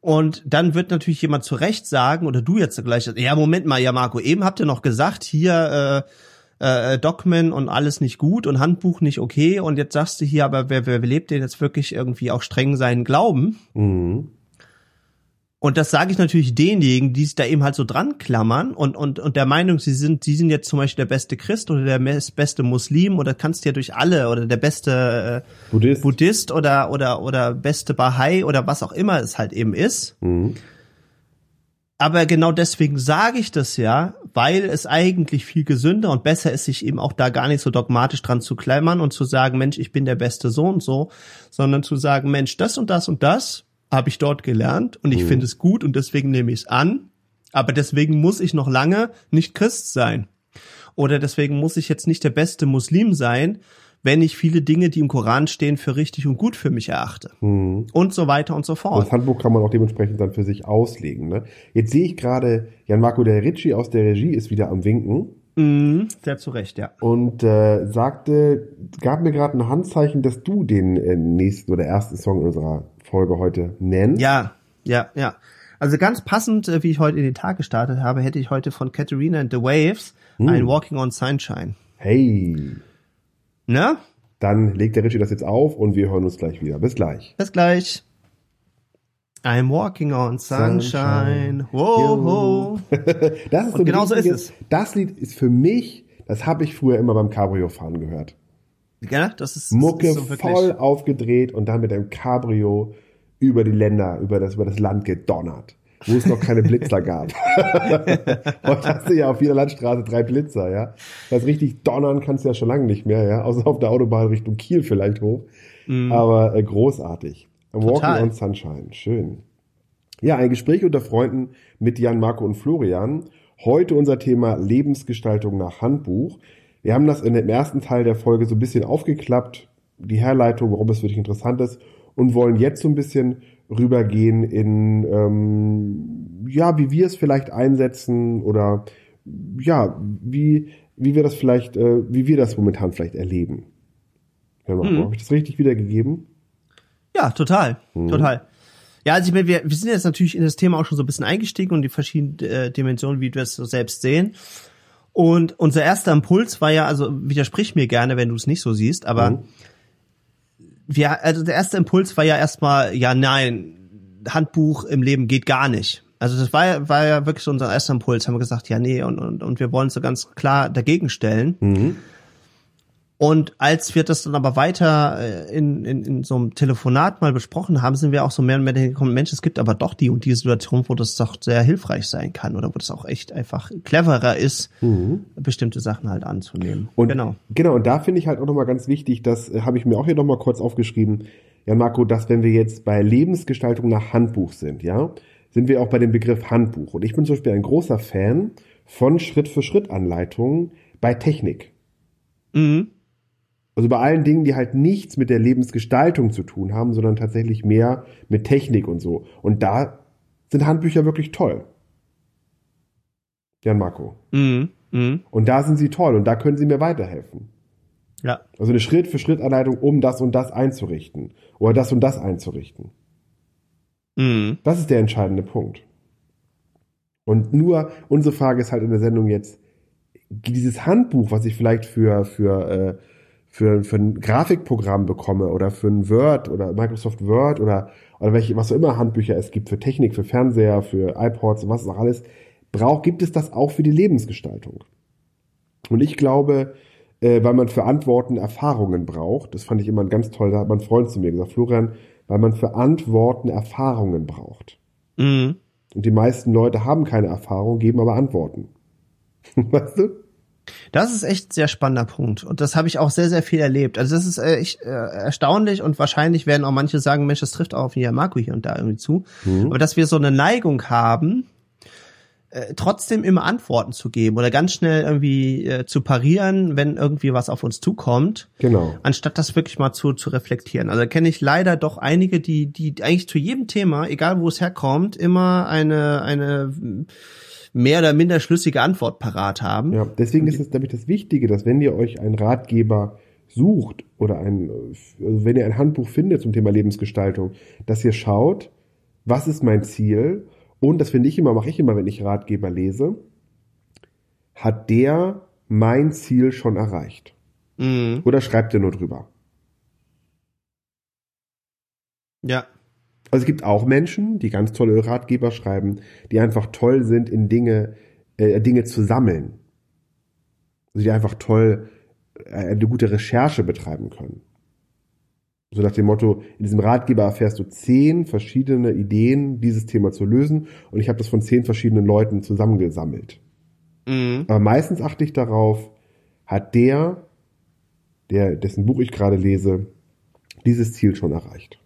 Und dann wird natürlich jemand zu Recht sagen, oder du jetzt gleich, ja, Moment mal, ja, Marco, eben habt ihr noch gesagt, hier, äh, äh, äh, Dogmen und alles nicht gut und Handbuch nicht okay und jetzt sagst du hier, aber wer, wer lebt denn jetzt wirklich irgendwie auch streng seinen Glauben? Mhm. Und das sage ich natürlich denjenigen, die sich da eben halt so dran klammern und, und, und der Meinung, sie sind, sie sind jetzt zum Beispiel der beste Christ oder der beste Muslim oder kannst ja durch alle oder der beste äh, Buddhist. Buddhist oder, oder, oder beste Bahai oder was auch immer es halt eben ist. Mhm. Aber genau deswegen sage ich das ja, weil es eigentlich viel gesünder und besser ist, sich eben auch da gar nicht so dogmatisch dran zu klammern und zu sagen, Mensch, ich bin der beste Sohn und so, sondern zu sagen, Mensch, das und das und das habe ich dort gelernt und ich mhm. finde es gut und deswegen nehme ich es an. Aber deswegen muss ich noch lange nicht Christ sein. Oder deswegen muss ich jetzt nicht der beste Muslim sein, wenn ich viele Dinge, die im Koran stehen, für richtig und gut für mich erachte. Mhm. Und so weiter und so fort. Das Handbuch kann man auch dementsprechend dann für sich auslegen. Ne? Jetzt sehe ich gerade, Jan Marco der Ricci aus der Regie ist wieder am Winken. Mhm, sehr zu Recht, ja. Und äh, sagte, gab mir gerade ein Handzeichen, dass du den äh, nächsten oder ersten Song unserer Folge heute nennst. Ja, ja, ja. Also ganz passend, äh, wie ich heute in den Tag gestartet habe, hätte ich heute von Katharina and the Waves hm. ein Walking on Sunshine. Hey. Ne? Dann legt der Richie das jetzt auf und wir hören uns gleich wieder. Bis gleich. Bis gleich. I'm walking on sunshine. sunshine. Whoa, das ist so genau so ist es. Das Lied ist für mich, das habe ich früher immer beim Cabrio-Fahren gehört. Ja, das ist Mucke das ist so voll aufgedreht und dann mit einem Cabrio über die Länder, über das, über das Land gedonnert, wo es noch keine Blitzer gab. Heute hast du ja auf jeder Landstraße drei Blitzer, ja. Das richtig donnern kannst du ja schon lange nicht mehr, ja. Außer auf der Autobahn Richtung Kiel vielleicht hoch. Mm. Aber äh, großartig. Walking on Sunshine, schön. Ja, ein Gespräch unter Freunden mit Jan, Marco und Florian. Heute unser Thema Lebensgestaltung nach Handbuch. Wir haben das in dem ersten Teil der Folge so ein bisschen aufgeklappt, die Herleitung, warum es wirklich interessant ist, und wollen jetzt so ein bisschen rübergehen in, ähm, ja, wie wir es vielleicht einsetzen oder ja, wie, wie wir das vielleicht, äh, wie wir das momentan vielleicht erleben. Ja, hm. Habe ich das richtig wiedergegeben? Ja, total, hm. total. Ja, also ich meine, wir, wir sind jetzt natürlich in das Thema auch schon so ein bisschen eingestiegen und die verschiedenen äh, Dimensionen, wie wir es so selbst sehen. Und unser erster Impuls war ja, also widersprich mir gerne, wenn du es nicht so siehst, aber mhm. Wir, also der erste Impuls war ja erstmal, ja, nein, Handbuch im Leben geht gar nicht. Also das war ja, war ja wirklich so unser erster Impuls, haben wir gesagt, ja, nee, und, und, und wir wollen so ganz klar dagegen stellen. Mhm. Und als wir das dann aber weiter äh, in, in, in so einem Telefonat mal besprochen haben, sind wir auch so mehr und mehr gekommen, Mensch, es gibt aber doch die und die Situation, wo das doch sehr hilfreich sein kann oder wo das auch echt einfach cleverer ist, mhm. bestimmte Sachen halt anzunehmen. Und genau. Genau, und da finde ich halt auch nochmal ganz wichtig, das äh, habe ich mir auch hier nochmal kurz aufgeschrieben, ja Marco, dass wenn wir jetzt bei Lebensgestaltung nach Handbuch sind, ja, sind wir auch bei dem Begriff Handbuch. Und ich bin zum Beispiel ein großer Fan von Schritt-für-Schritt-Anleitungen bei Technik. Mhm. Also bei allen Dingen, die halt nichts mit der Lebensgestaltung zu tun haben, sondern tatsächlich mehr mit Technik und so. Und da sind Handbücher wirklich toll. Jan Marco. Mhm. Mhm. Und da sind sie toll und da können sie mir weiterhelfen. Ja. Also eine Schritt-für-Schritt-Anleitung, um das und das einzurichten. Oder das und das einzurichten. Mhm. Das ist der entscheidende Punkt. Und nur unsere Frage ist halt in der Sendung jetzt, dieses Handbuch, was ich vielleicht für, für äh, für, für ein Grafikprogramm bekomme oder für ein Word oder Microsoft Word oder, oder welche, was auch immer Handbücher es gibt für Technik, für Fernseher, für iPods und was auch alles, braucht, gibt es das auch für die Lebensgestaltung. Und ich glaube, äh, weil man für Antworten Erfahrungen braucht, das fand ich immer ganz toll, da hat mein Freund zu mir gesagt, Florian, weil man für Antworten Erfahrungen braucht. Mhm. Und die meisten Leute haben keine Erfahrung, geben aber Antworten. weißt du? Das ist echt ein sehr spannender Punkt. Und das habe ich auch sehr, sehr viel erlebt. Also das ist echt äh, erstaunlich und wahrscheinlich werden auch manche sagen, Mensch, das trifft auch auf Marco hier und da irgendwie zu. Mhm. Aber dass wir so eine Neigung haben, äh, trotzdem immer Antworten zu geben oder ganz schnell irgendwie äh, zu parieren, wenn irgendwie was auf uns zukommt. Genau. Anstatt das wirklich mal zu, zu reflektieren. Also kenne ich leider doch einige, die, die eigentlich zu jedem Thema, egal wo es herkommt, immer eine, eine mehr oder minder schlüssige Antwort parat haben. Ja, deswegen ist es, glaube ich, das Wichtige, dass wenn ihr euch einen Ratgeber sucht oder ein, also wenn ihr ein Handbuch findet zum Thema Lebensgestaltung, dass ihr schaut, was ist mein Ziel? Und das finde ich immer, mache ich immer, wenn ich Ratgeber lese, hat der mein Ziel schon erreicht? Mhm. Oder schreibt er nur drüber? Ja. Also es gibt auch Menschen, die ganz tolle Ratgeber schreiben, die einfach toll sind in Dinge, äh, Dinge zu sammeln. Also die einfach toll äh, eine gute Recherche betreiben können. So nach dem Motto, in diesem Ratgeber erfährst du zehn verschiedene Ideen, dieses Thema zu lösen. Und ich habe das von zehn verschiedenen Leuten zusammengesammelt. Mhm. Aber meistens achte ich darauf, hat der, der, dessen Buch ich gerade lese, dieses Ziel schon erreicht.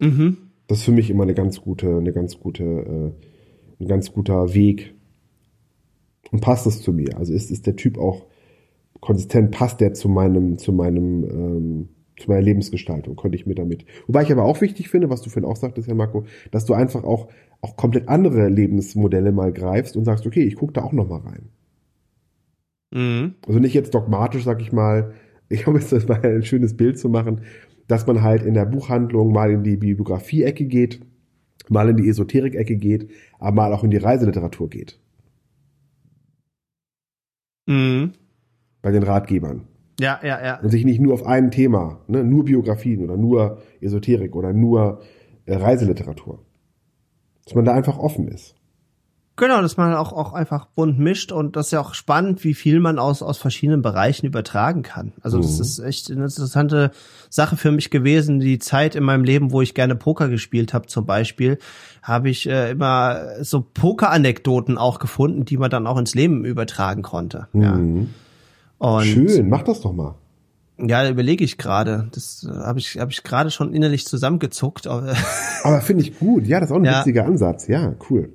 Mhm. Das ist für mich immer eine ganz gute, eine ganz gute, äh, ein ganz guter Weg. Und passt es zu mir? Also ist, ist der Typ auch konsistent, passt der zu meinem, zu meinem, ähm, zu meiner Lebensgestaltung, konnte ich mir damit. Wobei ich aber auch wichtig finde, was du vorhin auch sagtest, Herr Marco, dass du einfach auch, auch komplett andere Lebensmodelle mal greifst und sagst, okay, ich gucke da auch noch mal rein. Mhm. Also nicht jetzt dogmatisch, sag ich mal, ich habe jetzt das mal ein schönes Bild zu machen, dass man halt in der Buchhandlung mal in die Bibliografie-Ecke geht, mal in die Esoterik-Ecke geht, aber mal auch in die Reiseliteratur geht. Mhm. Bei den Ratgebern. Ja, ja, ja. Und sich nicht nur auf ein Thema, ne, nur Biografien oder nur Esoterik oder nur äh, Reiseliteratur. Dass man da einfach offen ist. Genau, dass man auch, auch einfach bunt mischt und das ist ja auch spannend, wie viel man aus, aus verschiedenen Bereichen übertragen kann. Also das mhm. ist echt eine interessante Sache für mich gewesen. Die Zeit in meinem Leben, wo ich gerne Poker gespielt habe zum Beispiel, habe ich äh, immer so Poker-Anekdoten auch gefunden, die man dann auch ins Leben übertragen konnte. Mhm. Ja. Und Schön, mach das doch mal. Ja, überlege ich gerade. Das äh, habe ich, hab ich gerade schon innerlich zusammengezuckt. Aber finde ich gut. Ja, das ist auch ein ja. witziger Ansatz. Ja, cool.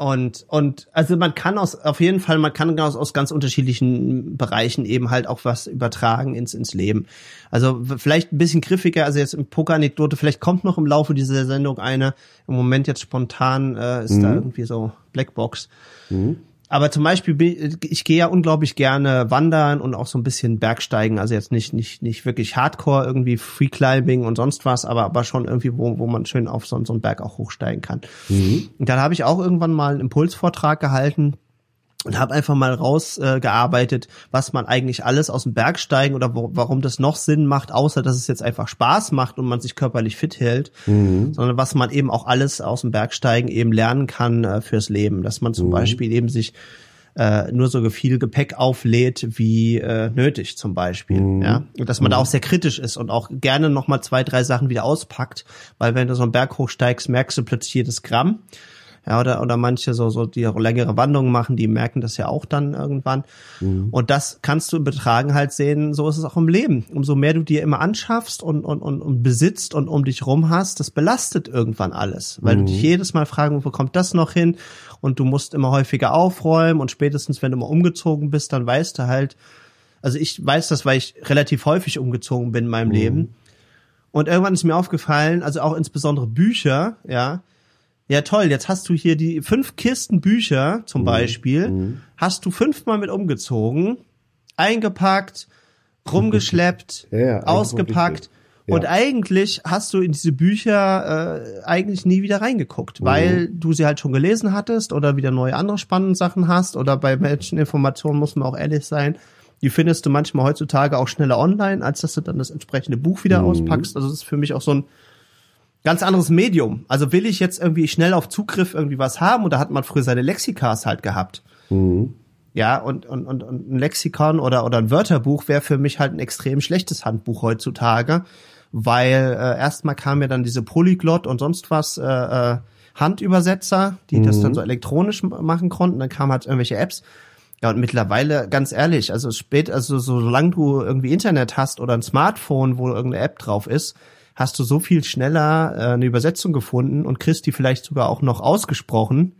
Und, und also man kann aus, auf jeden Fall, man kann aus, aus ganz unterschiedlichen Bereichen eben halt auch was übertragen ins, ins Leben. Also vielleicht ein bisschen griffiger, also jetzt im Poker-Anekdote, vielleicht kommt noch im Laufe dieser Sendung eine, im Moment jetzt spontan äh, ist mhm. da irgendwie so Blackbox. Mhm. Aber zum Beispiel, ich gehe ja unglaublich gerne wandern und auch so ein bisschen Bergsteigen. Also jetzt nicht, nicht, nicht wirklich Hardcore, irgendwie Freeclimbing und sonst was, aber, aber schon irgendwie, wo, wo man schön auf so, so einen Berg auch hochsteigen kann. Mhm. Und dann habe ich auch irgendwann mal einen Impulsvortrag gehalten und habe einfach mal rausgearbeitet, äh, was man eigentlich alles aus dem Bergsteigen oder wo, warum das noch Sinn macht, außer dass es jetzt einfach Spaß macht und man sich körperlich fit hält, mhm. sondern was man eben auch alles aus dem Bergsteigen eben lernen kann äh, fürs Leben, dass man zum mhm. Beispiel eben sich äh, nur so viel Gepäck auflädt wie äh, nötig zum Beispiel, mhm. ja, und dass man da mhm. auch sehr kritisch ist und auch gerne noch mal zwei drei Sachen wieder auspackt, weil wenn du so einen Berg hochsteigst, merkst du plötzlich jedes Gramm ja, oder, oder manche so, so, die längere Wanderungen machen, die merken das ja auch dann irgendwann. Mhm. Und das kannst du im Betragen halt sehen, so ist es auch im Leben. Umso mehr du dir immer anschaffst und, und, und, und besitzt und um dich rum hast, das belastet irgendwann alles. Weil mhm. du dich jedes Mal fragen, wo kommt das noch hin? Und du musst immer häufiger aufräumen und spätestens, wenn du mal umgezogen bist, dann weißt du halt, also ich weiß das, weil ich relativ häufig umgezogen bin in meinem mhm. Leben. Und irgendwann ist mir aufgefallen, also auch insbesondere Bücher, ja, ja toll, jetzt hast du hier die fünf Kisten Bücher zum mhm. Beispiel, mhm. hast du fünfmal mit umgezogen, eingepackt, rumgeschleppt, ja, ja, ausgepackt. Ja. Und eigentlich hast du in diese Bücher äh, eigentlich nie wieder reingeguckt, mhm. weil du sie halt schon gelesen hattest oder wieder neue andere spannende Sachen hast oder bei Menscheninformationen muss man auch ehrlich sein, die findest du manchmal heutzutage auch schneller online, als dass du dann das entsprechende Buch wieder mhm. auspackst. Also das ist für mich auch so ein ganz anderes Medium. Also will ich jetzt irgendwie schnell auf Zugriff irgendwie was haben und da hat man früher seine Lexikas halt gehabt. Mhm. Ja, und, und, und, und ein Lexikon oder, oder ein Wörterbuch wäre für mich halt ein extrem schlechtes Handbuch heutzutage, weil äh, erstmal kam ja dann diese Polyglot und sonst was äh, äh, Handübersetzer, die mhm. das dann so elektronisch machen konnten, dann kamen halt irgendwelche Apps. Ja, und mittlerweile, ganz ehrlich, also spät, also solange du irgendwie Internet hast oder ein Smartphone, wo irgendeine App drauf ist, hast du so viel schneller äh, eine Übersetzung gefunden und kriegst die vielleicht sogar auch noch ausgesprochen,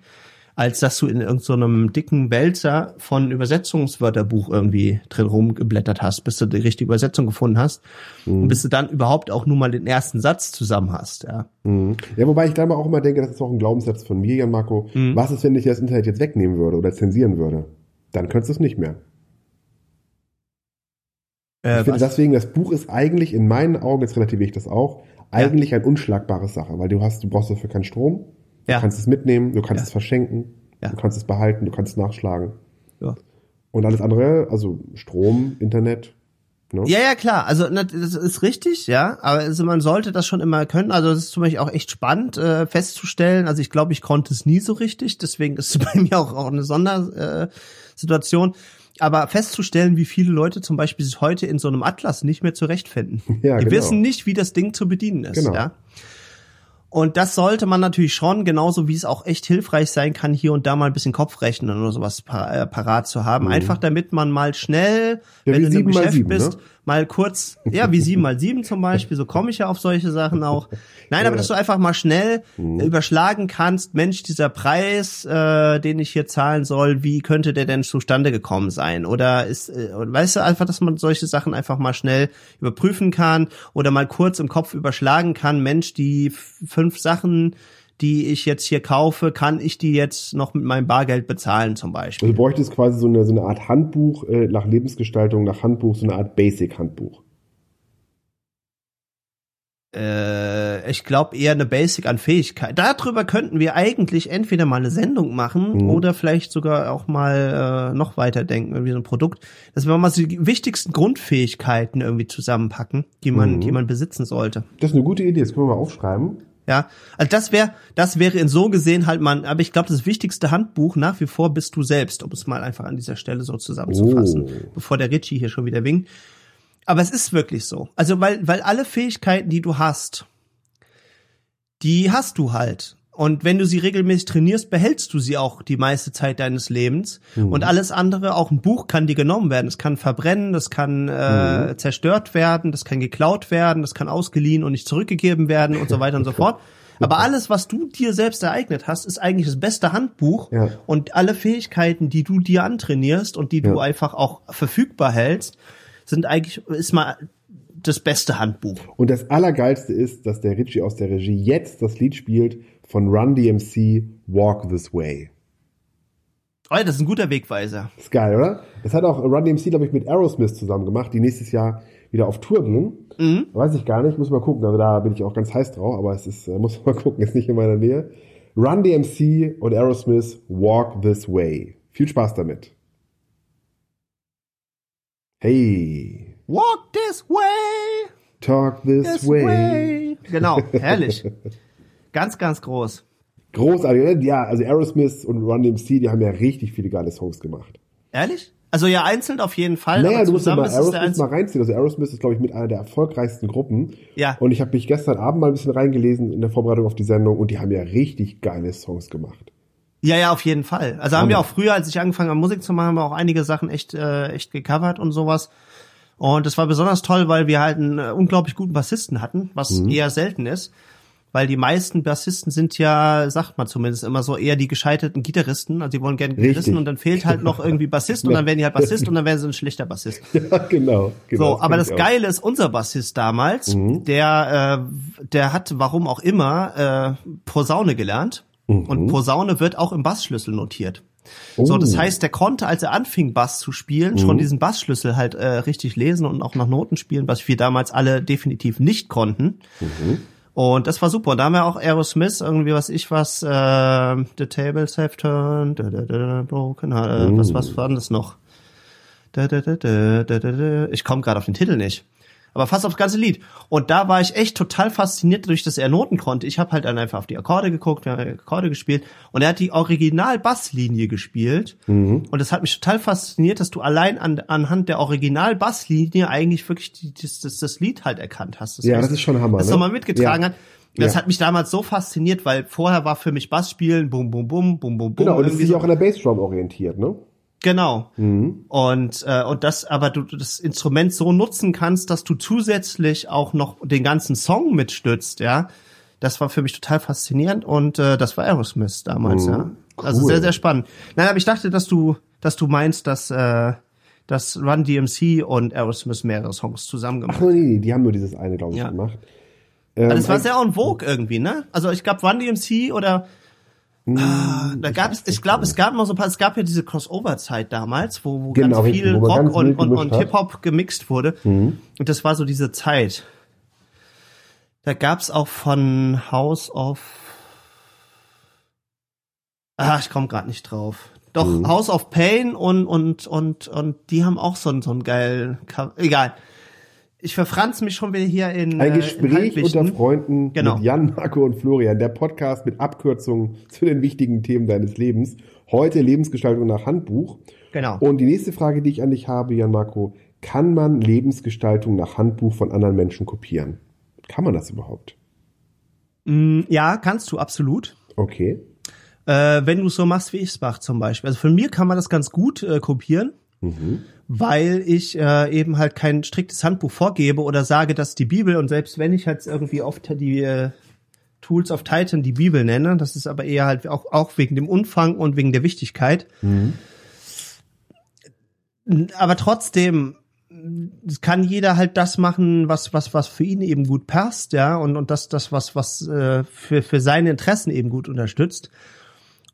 als dass du in irgendeinem so dicken Wälzer von Übersetzungswörterbuch irgendwie drin rumgeblättert hast, bis du die richtige Übersetzung gefunden hast mhm. und bis du dann überhaupt auch nur mal den ersten Satz zusammen hast, ja. Mhm. Ja, wobei ich dann auch immer denke, das ist auch ein Glaubenssatz von mir, Jan Marco. Mhm. Was ist, wenn ich das Internet jetzt wegnehmen würde oder zensieren würde? Dann könntest du es nicht mehr. Äh, ich finde deswegen, das Buch ist eigentlich in meinen Augen, jetzt relativiere ich das auch, eigentlich ja. ein unschlagbares Sache, weil du hast, du brauchst dafür keinen Strom, ja. du kannst es mitnehmen, du kannst ja. es verschenken, du kannst es behalten, du kannst es nachschlagen. Und alles andere, also Strom, Internet, Ne? Ja, ja, klar. Also das ist richtig, ja. Aber also, man sollte das schon immer können. Also es ist zum Beispiel auch echt spannend äh, festzustellen. Also ich glaube, ich konnte es nie so richtig. Deswegen ist es bei mir auch, auch eine Sondersituation. Äh. Aber festzustellen, wie viele Leute zum Beispiel sich heute in so einem Atlas nicht mehr zurechtfinden. Ja, Die genau. wissen nicht, wie das Ding zu bedienen ist. Genau. Ja. Und das sollte man natürlich schon, genauso wie es auch echt hilfreich sein kann, hier und da mal ein bisschen Kopfrechnen oder sowas par äh, parat zu haben. Einfach damit man mal schnell, Mhm. Ja, wenn du mal Geschäft sieben, bist, ne? Mal kurz, ja, wie sieben mal sieben zum Beispiel, so komme ich ja auf solche Sachen auch. Nein, aber dass du einfach mal schnell Mhm. überschlagen kannst, Mensch, dieser Preis, äh, den ich hier zahlen soll, wie könnte der denn zustande gekommen sein? Oder ist, äh, weißt du, einfach, dass man solche Sachen einfach mal schnell überprüfen kann oder mal kurz im Kopf überschlagen kann, Mensch, die fünf Sachen, die ich jetzt hier kaufe, kann ich die jetzt noch mit meinem Bargeld bezahlen zum Beispiel? Also du bräuchtest quasi so eine, so eine Art Handbuch äh, nach Lebensgestaltung, nach Handbuch, so eine Art Basic-Handbuch. Äh, ich glaube eher eine Basic an Fähigkeit. Darüber könnten wir eigentlich entweder mal eine Sendung machen Mhm. oder vielleicht sogar auch mal äh, noch weiter denken, irgendwie so ein Produkt, dass wir mal so die wichtigsten Grundfähigkeiten irgendwie zusammenpacken, die man, Mhm. die man besitzen sollte. Das ist eine gute Idee, das können wir mal aufschreiben. Ja, also das wäre, das wäre in so gesehen halt man, aber ich glaube, das wichtigste Handbuch nach wie vor bist du selbst, um es mal einfach an dieser Stelle so zusammenzufassen, Oh. bevor der Ritchie hier schon wieder winkt. Aber es ist wirklich so. Also, weil, weil alle Fähigkeiten, die du hast, die hast du halt. Und wenn du sie regelmäßig trainierst, behältst du sie auch die meiste Zeit deines Lebens. Und alles andere, auch ein Buch kann dir genommen werden. Es kann verbrennen, das kann äh, zerstört werden, das kann geklaut werden, das kann ausgeliehen und nicht zurückgegeben werden und so weiter und so fort. Aber alles, was du dir selbst ereignet hast, ist eigentlich das beste Handbuch. Ja. Und alle Fähigkeiten, die du dir antrainierst und die du Ja. einfach auch verfügbar hältst, sind eigentlich, ist mal das beste Handbuch. Und das Allergeilste ist, dass der Richie aus der Regie jetzt das Lied spielt von Run DMC Walk This Way. Oh, ja, das ist ein guter Wegweiser. Ist geil, oder? Das hat auch Run DMC, glaube ich, mit Aerosmith zusammen gemacht, die nächstes Jahr wieder auf Tour gehen. Weiß ich gar nicht, muss mal gucken. Also da bin ich auch ganz heiß drauf, aber es ist, äh, muss mal gucken, ist nicht in meiner Nähe. Run DMC und Aerosmith Walk This Way. Viel Spaß damit. Hey, Walk this way, talk this, this way. way. Genau, herrlich. Ganz, ganz groß. Großartig, oder? Ja, also Aerosmith und Run DMC, die haben ja richtig viele geile Songs gemacht. Ehrlich? Also ja, einzeln auf jeden Fall, Naja, du musst ja mal Aerosmith mal reinziehen. Also Aerosmith ist, glaube ich, mit einer der erfolgreichsten Gruppen. Ja. Und ich habe mich gestern Abend mal ein bisschen reingelesen in der Vorbereitung auf die Sendung und die haben ja richtig geile Songs gemacht. Ja, ja, auf jeden Fall. Also haben wir auch früher, als ich angefangen habe, Musik zu machen, haben wir auch einige Sachen echt, äh, echt gecovert und sowas. Und das war besonders toll, weil wir halt einen äh, unglaublich guten Bassisten hatten, was Mhm. eher selten ist. Weil die meisten Bassisten sind ja, sagt man zumindest immer so, eher die gescheiterten Gitarristen. Also die wollen gerne Gitarristen und dann fehlt halt noch irgendwie Bassist und dann werden die halt Bassist und dann werden sie ein schlechter Bassist. Ja, genau. genau So, aber das ich auch. Geile ist, unser Bassist damals, Mhm. der, äh, der hat, warum auch immer, äh, Posaune gelernt. Und Posaune wird auch im Bassschlüssel notiert. So, das Mhm. Oh. heißt, der konnte, als er anfing, Bass zu spielen, schon diesen Bassschlüssel halt äh, richtig lesen und auch nach Noten spielen, was wir damals alle definitiv nicht konnten. Mhm. Und das war super. Und da haben wir auch Aerosmith, irgendwie was ich was, äh, The Tables Have Turned, da, da, da, Broken, äh, Oh. was, was war denn das noch? Da, da, da, da, da, da, da. Ich komme gerade auf den Titel nicht. Aber fast aufs ganze Lied. Und da war ich echt total fasziniert, dadurch, dass er Noten konnte. Ich habe halt dann einfach auf die Akkorde geguckt, wir haben Akkorde gespielt. Und er hat die Original-Basslinie gespielt. Mhm. Und das hat mich total fasziniert, dass du allein an, anhand der Original-Basslinie eigentlich wirklich die, das, das, das Lied halt erkannt hast. Das Ja, heißt, das ist schon Hammer, Das ne? nochmal mitgetragen Ja. hat. Das Ja. hat mich damals so fasziniert, weil vorher war für mich Bassspielen, bum, bum, bum, bum, bum, bum. Genau, und es ist sich so- auch an der Bassdrum orientiert, ne? Genau. Und äh, und das, aber du das Instrument so nutzen kannst, dass du zusätzlich auch noch den ganzen Song mitstützt, ja. Das war für mich total faszinierend und äh, das war Aerosmith damals, ja. Also Cool. sehr sehr spannend. Nein, aber ich dachte, dass du dass du meinst, dass äh, dass Run DMC und Aerosmith mehrere Songs zusammen gemacht. Ach nee, nee, die haben nur dieses eine, glaube ich, Ja. gemacht. Aber das war Ähm, sehr en vogue irgendwie, ne? Also ich glaube Run DMC oder ah, da gab es, ich glaube, es gab noch so ein paar, es gab ja diese Crossover-Zeit damals, wo, wo Genau, ganz viel wo Rock ganz und, und, und. Mhm. Hip-Hop gemixt wurde. Und das war so diese Zeit. Da gab's auch von House of Ah, ich komme gerade nicht drauf. Doch, Mhm. House of Pain und, und, und, und die haben auch so einen, so einen geilen, egal. Ich verfranz mich schon wieder hier in Ein Gespräch in unter Freunden Genau. mit Jan, Marco und Florian, der Podcast mit Abkürzungen zu den wichtigen Themen deines Lebens. Heute Lebensgestaltung nach Handbuch. Genau. Und die nächste Frage, die ich an dich habe, Jan Marco, kann man Lebensgestaltung nach Handbuch von anderen Menschen kopieren? Kann man das überhaupt? Mm, ja, kannst du absolut. Okay. Äh, wenn du so machst, wie ich es mache zum Beispiel. Also von mir kann man das ganz gut äh, kopieren, Mhm. Weil ich äh, eben halt kein striktes Handbuch vorgebe oder sage, dass die Bibel und selbst wenn ich halt irgendwie oft die äh, Tools of Titan die Bibel nenne, das ist aber eher halt auch, auch wegen dem Umfang und wegen der Wichtigkeit. Mhm. Aber trotzdem kann jeder halt das machen, was was was für ihn eben gut passt, ja, und und das das was was äh, für für seine Interessen eben gut unterstützt.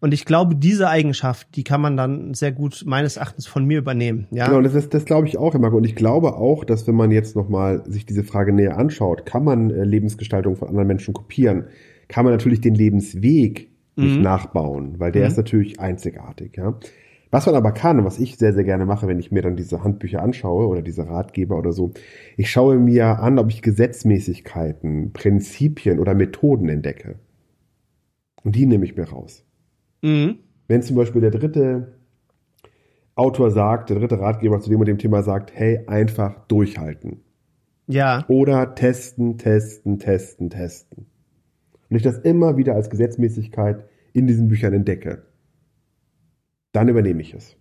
Und ich glaube, diese Eigenschaft, die kann man dann sehr gut meines Erachtens von mir übernehmen, ja. Genau, das, ist, das glaube ich auch, Herr Marco. Und ich glaube auch, dass wenn man jetzt nochmal sich diese Frage näher anschaut, kann man äh, Lebensgestaltung von anderen Menschen kopieren, kann man natürlich den Lebensweg nicht Mhm. nachbauen, weil der Mhm. ist natürlich einzigartig, ja. Was man aber kann und was ich sehr, sehr gerne mache, wenn ich mir dann diese Handbücher anschaue oder diese Ratgeber oder so, ich schaue mir an, ob ich Gesetzmäßigkeiten, Prinzipien oder Methoden entdecke. Und die nehme ich mir raus. Mhm. Wenn zum Beispiel der dritte Autor sagt, der dritte Ratgeber zu dem und dem Thema sagt, hey, einfach durchhalten. Ja, Oder testen, testen, testen, testen. Und ich das immer wieder als Gesetzmäßigkeit in diesen Büchern entdecke, dann übernehme ich es.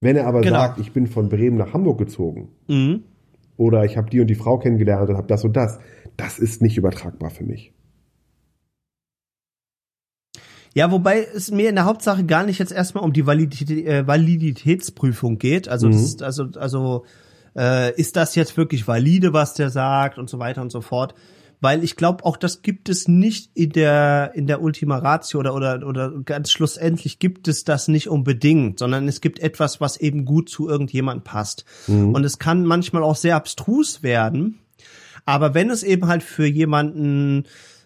Wenn er aber Genau. sagt, ich bin von Bremen nach Hamburg gezogen mhm. oder ich habe die und die Frau kennengelernt und habe das und das, das ist nicht übertragbar für mich. Ja, wobei es mir in der Hauptsache gar nicht jetzt erstmal um die Validität, äh, Validitätsprüfung geht. Also, Mhm. ist, also, also äh, ist das jetzt wirklich valide, was der sagt und so weiter und so fort. Weil ich glaube, auch das gibt es nicht in der in der Ultima Ratio oder oder oder ganz schlussendlich gibt es das nicht unbedingt, sondern es gibt etwas, was eben gut zu irgendjemand passt. Mhm. Und es kann manchmal auch sehr abstrus werden. Aber wenn es eben halt für jemanden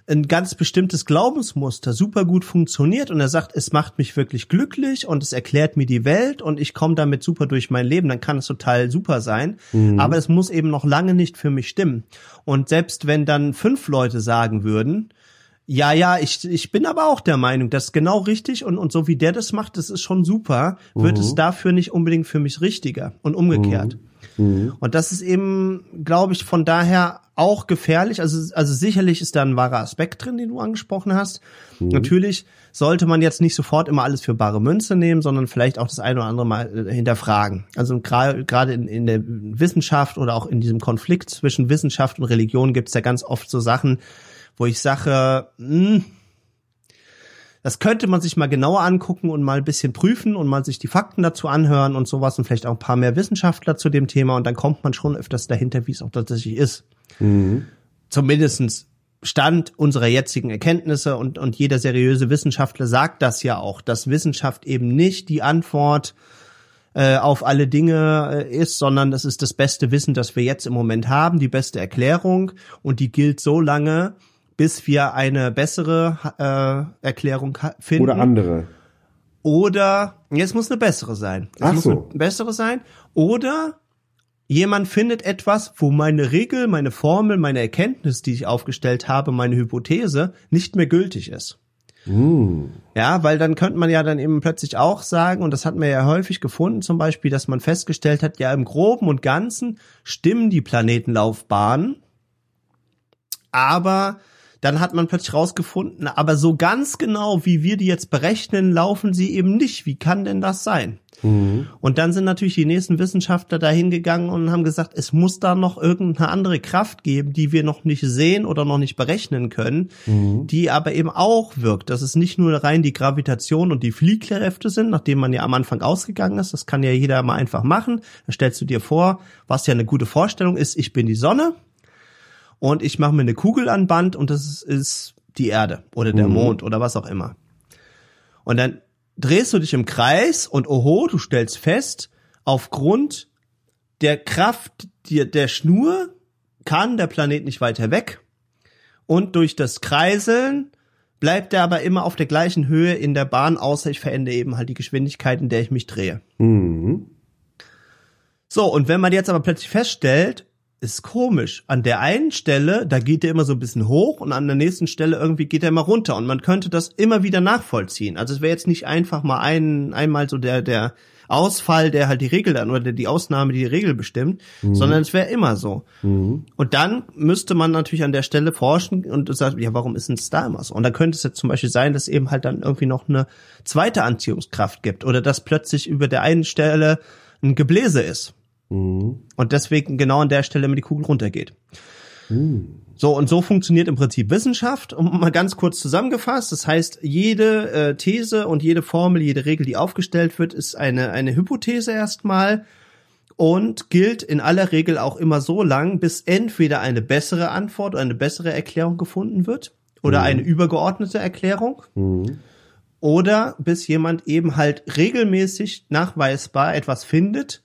ein ganz bestimmtes Glaubensmuster super gut funktioniert und er sagt, es macht mich wirklich glücklich und es erklärt mir die Welt und ich komme damit super durch mein Leben, dann kann es total super sein. Aber es muss eben noch lange nicht für mich stimmen. Und selbst wenn dann fünf Leute sagen würden, ja, ja, ich, ich bin aber auch der Meinung, das ist genau richtig und, und so wie der das macht, das ist schon super, wird es dafür nicht unbedingt für mich richtiger und umgekehrt. Und das ist eben, glaube ich, von daher auch gefährlich. Also, also sicherlich ist da ein wahrer Aspekt drin, den du angesprochen hast. Natürlich sollte man jetzt nicht sofort immer alles für bare Münze nehmen, sondern vielleicht auch das eine oder andere mal äh, hinterfragen. Also gerade in, in der Wissenschaft oder auch in diesem Konflikt zwischen Wissenschaft und Religion gibt es ja ganz oft so Sachen, wo ich sage, hm, das könnte man sich mal genauer angucken und mal ein bisschen prüfen und mal sich die Fakten dazu anhören und sowas und vielleicht auch ein paar mehr Wissenschaftler zu dem Thema. Und dann kommt man schon öfters dahinter, wie es auch tatsächlich ist. Zumindestens Stand unserer jetzigen Erkenntnisse und, und jeder seriöse Wissenschaftler sagt das ja auch, dass Wissenschaft eben nicht die Antwort äh, auf alle Dinge äh, ist, sondern das ist das beste Wissen, das wir jetzt im Moment haben, die beste Erklärung. Und die gilt so lange, bis wir eine bessere äh, Erklärung finden. Oder andere. Oder jetzt muss eine bessere sein. Es Ach muss so. eine bessere sein. Oder jemand findet etwas, wo meine Regel, meine Formel, meine Erkenntnis, die ich aufgestellt habe, meine Hypothese nicht mehr gültig ist. Hm. Ja, weil dann könnte man ja dann eben plötzlich auch sagen, und das hat man ja häufig gefunden, zum Beispiel, dass man festgestellt hat, ja, im Groben und Ganzen stimmen die Planetenlaufbahnen, aber dann hat man plötzlich rausgefunden, aber so ganz genau, wie wir die jetzt berechnen, laufen sie eben nicht. Wie kann denn das sein? Und dann sind natürlich die nächsten Wissenschaftler da hingegangen und haben gesagt, es muss da noch irgendeine andere Kraft geben, die wir noch nicht sehen oder noch nicht berechnen können, die aber eben auch wirkt. Dass es nicht nur rein die Gravitation und die Fliehkräfte sind, nachdem man ja am Anfang ausgegangen ist. Das kann ja jeder mal einfach machen. Da stellst du dir vor, was ja eine gute Vorstellung ist, ich bin die Sonne und ich mache mir eine Kugel an Band und das ist, die Erde oder der Mond oder was auch immer. Und dann drehst du dich im Kreis und oho, du stellst fest, aufgrund der Kraft der, der Schnur kann der Planet nicht weiter weg und durch das Kreiseln bleibt er aber immer auf der gleichen Höhe in der Bahn, außer ich verändere eben halt die Geschwindigkeit, in der ich mich drehe. Mhm. So, und wenn man jetzt aber plötzlich feststellt, ist komisch. An der einen Stelle, da geht er immer so ein bisschen hoch und an der nächsten Stelle irgendwie geht er immer runter und man könnte das immer wieder nachvollziehen. Also es wäre jetzt nicht einfach mal ein, einmal so der, der Ausfall, der halt die Regel dann oder die Ausnahme, die die Regel bestimmt, mhm. sondern es wäre immer so. Mhm. Und dann müsste man natürlich an der Stelle forschen und sagen, ja, warum ist denn es da immer so? Und da könnte es jetzt zum Beispiel sein, dass eben halt dann irgendwie noch eine zweite Anziehungskraft gibt oder dass plötzlich über der einen Stelle ein Gebläse ist. Mhm. Und deswegen genau an der Stelle immer die Kugel runtergeht. Mhm. So, und so funktioniert im Prinzip Wissenschaft. Und mal ganz kurz zusammengefasst, das heißt, jede äh, These und jede Formel, jede Regel, die aufgestellt wird, ist eine, eine Hypothese erstmal und gilt in aller Regel auch immer so lang, bis entweder eine bessere Antwort oder eine bessere Erklärung gefunden wird oder mhm. eine übergeordnete Erklärung. Mhm. Oder bis jemand eben halt regelmäßig nachweisbar etwas findet,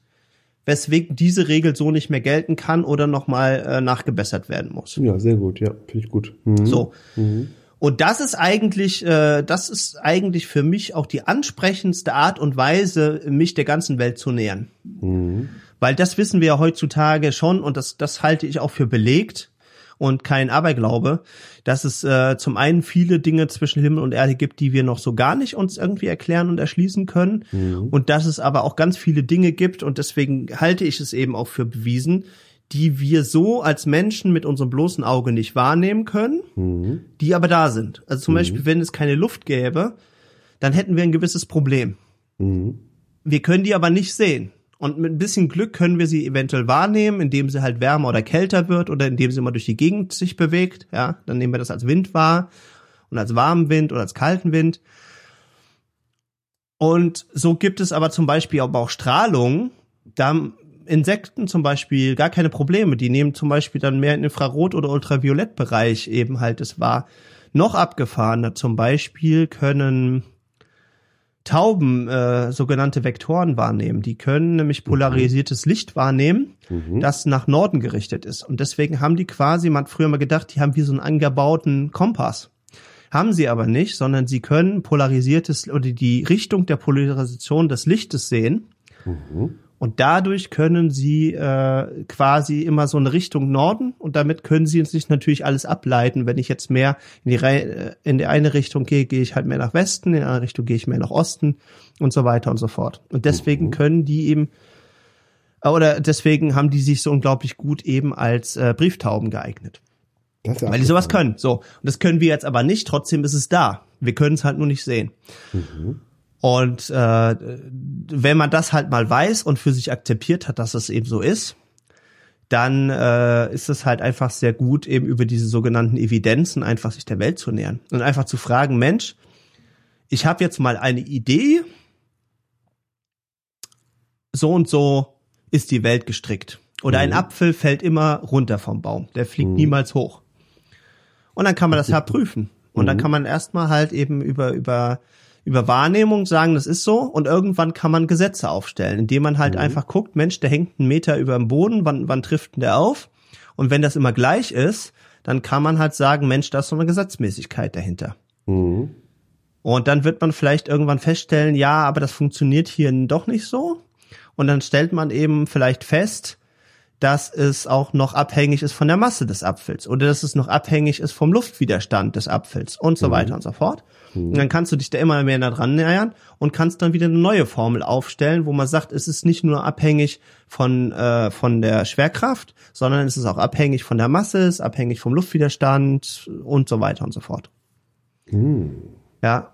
weswegen diese Regel so nicht mehr gelten kann oder nochmal äh, nachgebessert werden muss. Ja, sehr gut, ja, finde ich gut. Mhm. So. Mhm. Und das ist eigentlich, äh, das ist eigentlich für mich auch die ansprechendste Art und Weise, mich der ganzen Welt zu nähern. Mhm. Weil das wissen wir ja heutzutage schon und das, das halte ich auch für belegt und kein Aberglaube, dass es äh, zum einen viele Dinge zwischen Himmel und Erde gibt, die wir noch so gar nicht uns irgendwie erklären und erschließen können mhm. und dass es aber auch ganz viele Dinge gibt und deswegen halte ich es eben auch für bewiesen, die wir so als Menschen mit unserem bloßen Auge nicht wahrnehmen können, mhm. die aber da sind. Also zum mhm. Beispiel, wenn es keine Luft gäbe, dann hätten wir ein gewisses Problem. Mhm. Wir können die aber nicht sehen. Und mit ein bisschen Glück können wir sie eventuell wahrnehmen, indem sie halt wärmer oder kälter wird oder indem sie mal durch die Gegend sich bewegt. Ja, dann nehmen wir das als Wind wahr und als warmen Wind oder als kalten Wind. Und so gibt es aber zum Beispiel aber auch Strahlung. Da haben Insekten zum Beispiel gar keine Probleme. Die nehmen zum Beispiel dann mehr in Infrarot- oder Ultraviolettbereich eben halt es wahr. Noch abgefahrener zum Beispiel können Tauben äh, sogenannte Vektoren wahrnehmen. Die können nämlich mhm. polarisiertes Licht wahrnehmen, mhm. das nach Norden gerichtet ist. Und deswegen haben die quasi, man hat früher mal gedacht, die haben wie so einen angebauten Kompass. Haben sie aber nicht, sondern sie können polarisiertes oder die Richtung der Polarisation des Lichtes sehen. Mhm. Und dadurch können sie äh, quasi immer so eine Richtung Norden und damit können sie sich natürlich alles ableiten. Wenn ich jetzt mehr in die, Re äh, in die eine Richtung gehe, gehe ich halt mehr nach Westen, in die andere Richtung gehe ich mehr nach Osten und so weiter und so fort. Und deswegen mhm. können die eben äh, oder deswegen haben die sich so unglaublich gut eben als äh, Brieftauben geeignet. Weil die sowas können. So. Und das können wir jetzt aber nicht, trotzdem ist es da. Wir können es halt nur nicht sehen. Mhm. Und äh, wenn man das halt mal weiß und für sich akzeptiert hat, dass es eben so ist, dann äh, ist es halt einfach sehr gut, eben über diese sogenannten Evidenzen einfach sich der Welt zu nähern und einfach zu fragen, Mensch, ich habe jetzt mal eine Idee, so und so ist die Welt gestrickt. Oder mhm. ein Apfel fällt immer runter vom Baum, der fliegt mhm. niemals hoch. Und dann kann man das ja prüfen. Und mhm. dann kann man erstmal halt eben über, über über Wahrnehmung sagen, das ist so und irgendwann kann man Gesetze aufstellen, indem man halt mhm. einfach guckt, Mensch, der hängt einen Meter über dem Boden, wann, wann trifft denn der auf? Und wenn das immer gleich ist, dann kann man halt sagen, Mensch, da ist so eine Gesetzmäßigkeit dahinter. Mhm. Und dann wird man vielleicht irgendwann feststellen, ja, aber das funktioniert hier doch nicht so. Und dann stellt man eben vielleicht fest, dass es auch noch abhängig ist von der Masse des Apfels oder dass es noch abhängig ist vom Luftwiderstand des Apfels und so mhm. weiter und so fort. Mhm. Und dann kannst du dich da immer mehr dran nähern und kannst dann wieder eine neue Formel aufstellen, wo man sagt, es ist nicht nur abhängig von, äh, von der Schwerkraft, sondern es ist auch abhängig von der Masse, es ist abhängig vom Luftwiderstand und so weiter und so fort. Mhm. Ja.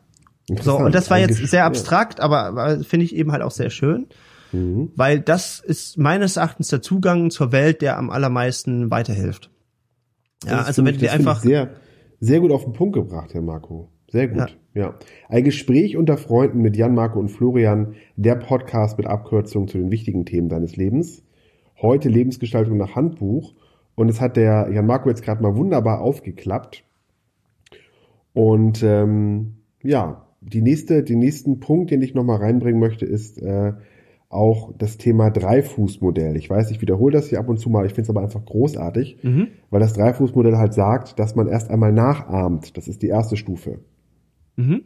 So, und das war jetzt sehr abstrakt, aber, aber finde ich eben halt auch sehr schön. Mhm. Weil das ist meines Erachtens der Zugang zur Welt, der am allermeisten weiterhilft. Ja, also wenn wir einfach sehr, sehr gut auf den Punkt gebracht, Herr Marco. Sehr gut, ja. ja. Ein Gespräch unter Freunden mit Jan, Marco und Florian, der Podcast mit Abkürzungen zu den wichtigen Themen deines Lebens. Heute Lebensgestaltung nach Handbuch. Und es hat der Jan Marco jetzt gerade mal wunderbar aufgeklappt. Und ähm, ja, die nächste, den nächsten Punkt, den ich nochmal reinbringen möchte, ist äh, auch das Thema Dreifußmodell. Ich weiß, ich wiederhole das hier ab und zu mal, ich finde es aber einfach großartig, mhm. weil das Dreifußmodell halt sagt, dass man erst einmal nachahmt. Das ist die erste Stufe. Mhm.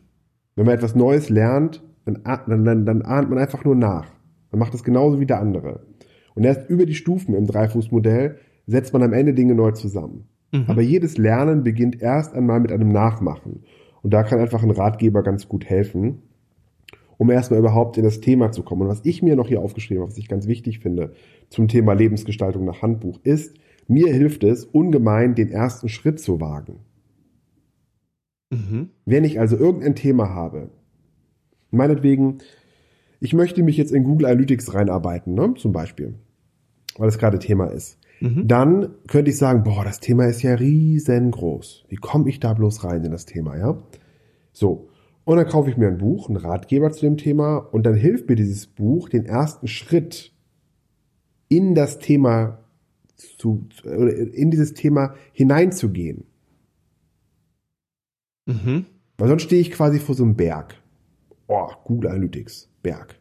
Wenn man etwas Neues lernt, dann, dann, dann, dann ahnt man einfach nur nach. Man macht es genauso wie der andere. Und erst über die Stufen im Dreifußmodell setzt man am Ende Dinge neu zusammen. Mhm. Aber jedes Lernen beginnt erst einmal mit einem Nachmachen. Und da kann einfach ein Ratgeber ganz gut helfen, um erstmal überhaupt in das Thema zu kommen. Und was ich mir noch hier aufgeschrieben habe, was ich ganz wichtig finde zum Thema Lebensgestaltung nach Handbuch, ist, mir hilft es ungemein, den ersten Schritt zu wagen. Mhm. Wenn ich also irgendein Thema habe, meinetwegen, ich möchte mich jetzt in Google Analytics reinarbeiten, ne, zum Beispiel, weil es gerade Thema ist. Mhm. Dann könnte ich sagen, boah, das Thema ist ja riesengroß. Wie komme ich da bloß rein in das Thema, ja? So. Und dann kaufe ich mir ein Buch, einen Ratgeber zu dem Thema und dann hilft mir dieses Buch, den ersten Schritt in das Thema zu, in dieses Thema hineinzugehen. Mhm. Weil sonst stehe ich quasi vor so einem Berg. Oh, Google Analytics, Berg.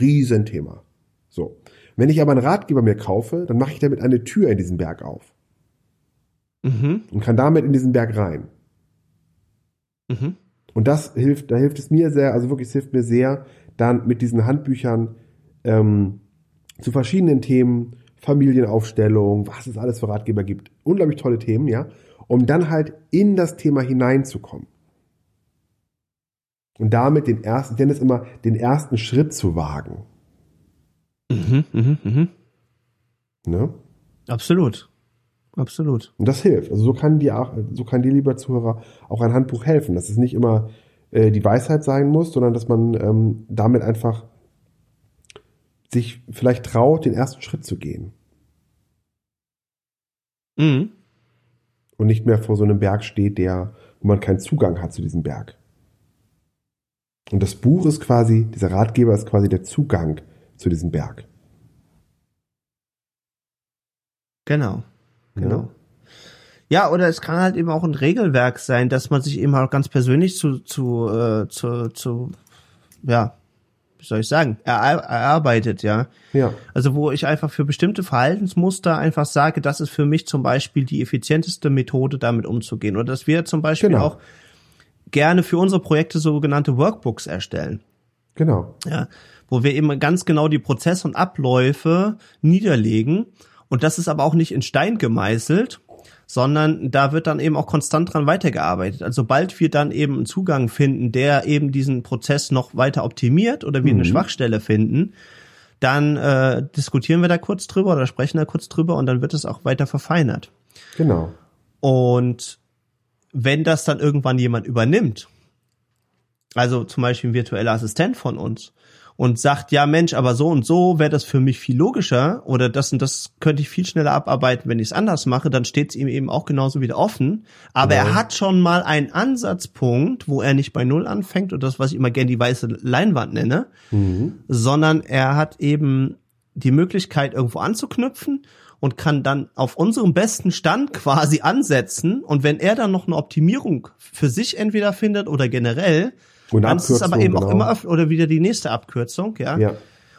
Riesenthema. So. Wenn ich aber einen Ratgeber mir kaufe, dann mache ich damit eine Tür in diesen Berg auf. Mhm. Und kann damit in diesen Berg rein. Mhm. Und das hilft, da hilft es mir sehr, also wirklich, es hilft mir sehr, dann mit diesen Handbüchern ähm, zu verschiedenen Themen, Familienaufstellung, was es alles für Ratgeber gibt, unglaublich tolle Themen, ja, um dann halt in das Thema hineinzukommen. Und damit den ersten, denn es immer den ersten Schritt zu wagen. Mhm, mhm, mhm. Ne? Absolut. Absolut. Und das hilft. Also so kann dir auch, so kann dir, lieber Zuhörer, auch ein Handbuch helfen, dass es nicht immer äh, die Weisheit sein muss, sondern dass man ähm, damit einfach sich vielleicht traut, den ersten Schritt zu gehen. Mhm. Und nicht mehr vor so einem Berg steht, der, wo man keinen Zugang hat zu diesem Berg. Und das Buch ist quasi, dieser Ratgeber ist quasi der Zugang zu diesem Berg. Genau. Genau. Ja. ja, oder es kann halt eben auch ein Regelwerk sein, dass man sich eben auch ganz persönlich zu, zu, äh, zu, zu ja, wie soll ich sagen, er, erarbeitet, ja. Ja. Also wo ich einfach für bestimmte Verhaltensmuster einfach sage, das ist für mich zum Beispiel die effizienteste Methode, damit umzugehen. Oder dass wir zum Beispiel genau. auch gerne für unsere Projekte sogenannte Workbooks erstellen. Genau. Ja, wo wir eben ganz genau die Prozesse und Abläufe niederlegen. Und das ist aber auch nicht in Stein gemeißelt, sondern da wird dann eben auch konstant dran weitergearbeitet. Also sobald wir dann eben einen Zugang finden, der eben diesen Prozess noch weiter optimiert oder wir mhm. eine Schwachstelle finden, dann äh, diskutieren wir da kurz drüber oder sprechen da kurz drüber und dann wird es auch weiter verfeinert. Genau. Und wenn das dann irgendwann jemand übernimmt, also zum Beispiel ein virtueller Assistent von uns, und sagt, ja Mensch, aber so und so wäre das für mich viel logischer oder das und das könnte ich viel schneller abarbeiten, wenn ich es anders mache, dann steht es ihm eben auch genauso wieder offen. Aber ja. er hat schon mal einen Ansatzpunkt, wo er nicht bei Null anfängt und das, was ich immer gerne die weiße Leinwand nenne, mhm. sondern er hat eben die Möglichkeit, irgendwo anzuknüpfen und kann dann auf unserem besten Stand quasi ansetzen. Und wenn er dann noch eine Optimierung für sich entweder findet oder generell, und dann ist es aber eben genau. auch immer oder wieder die nächste Abkürzung, ja. ja.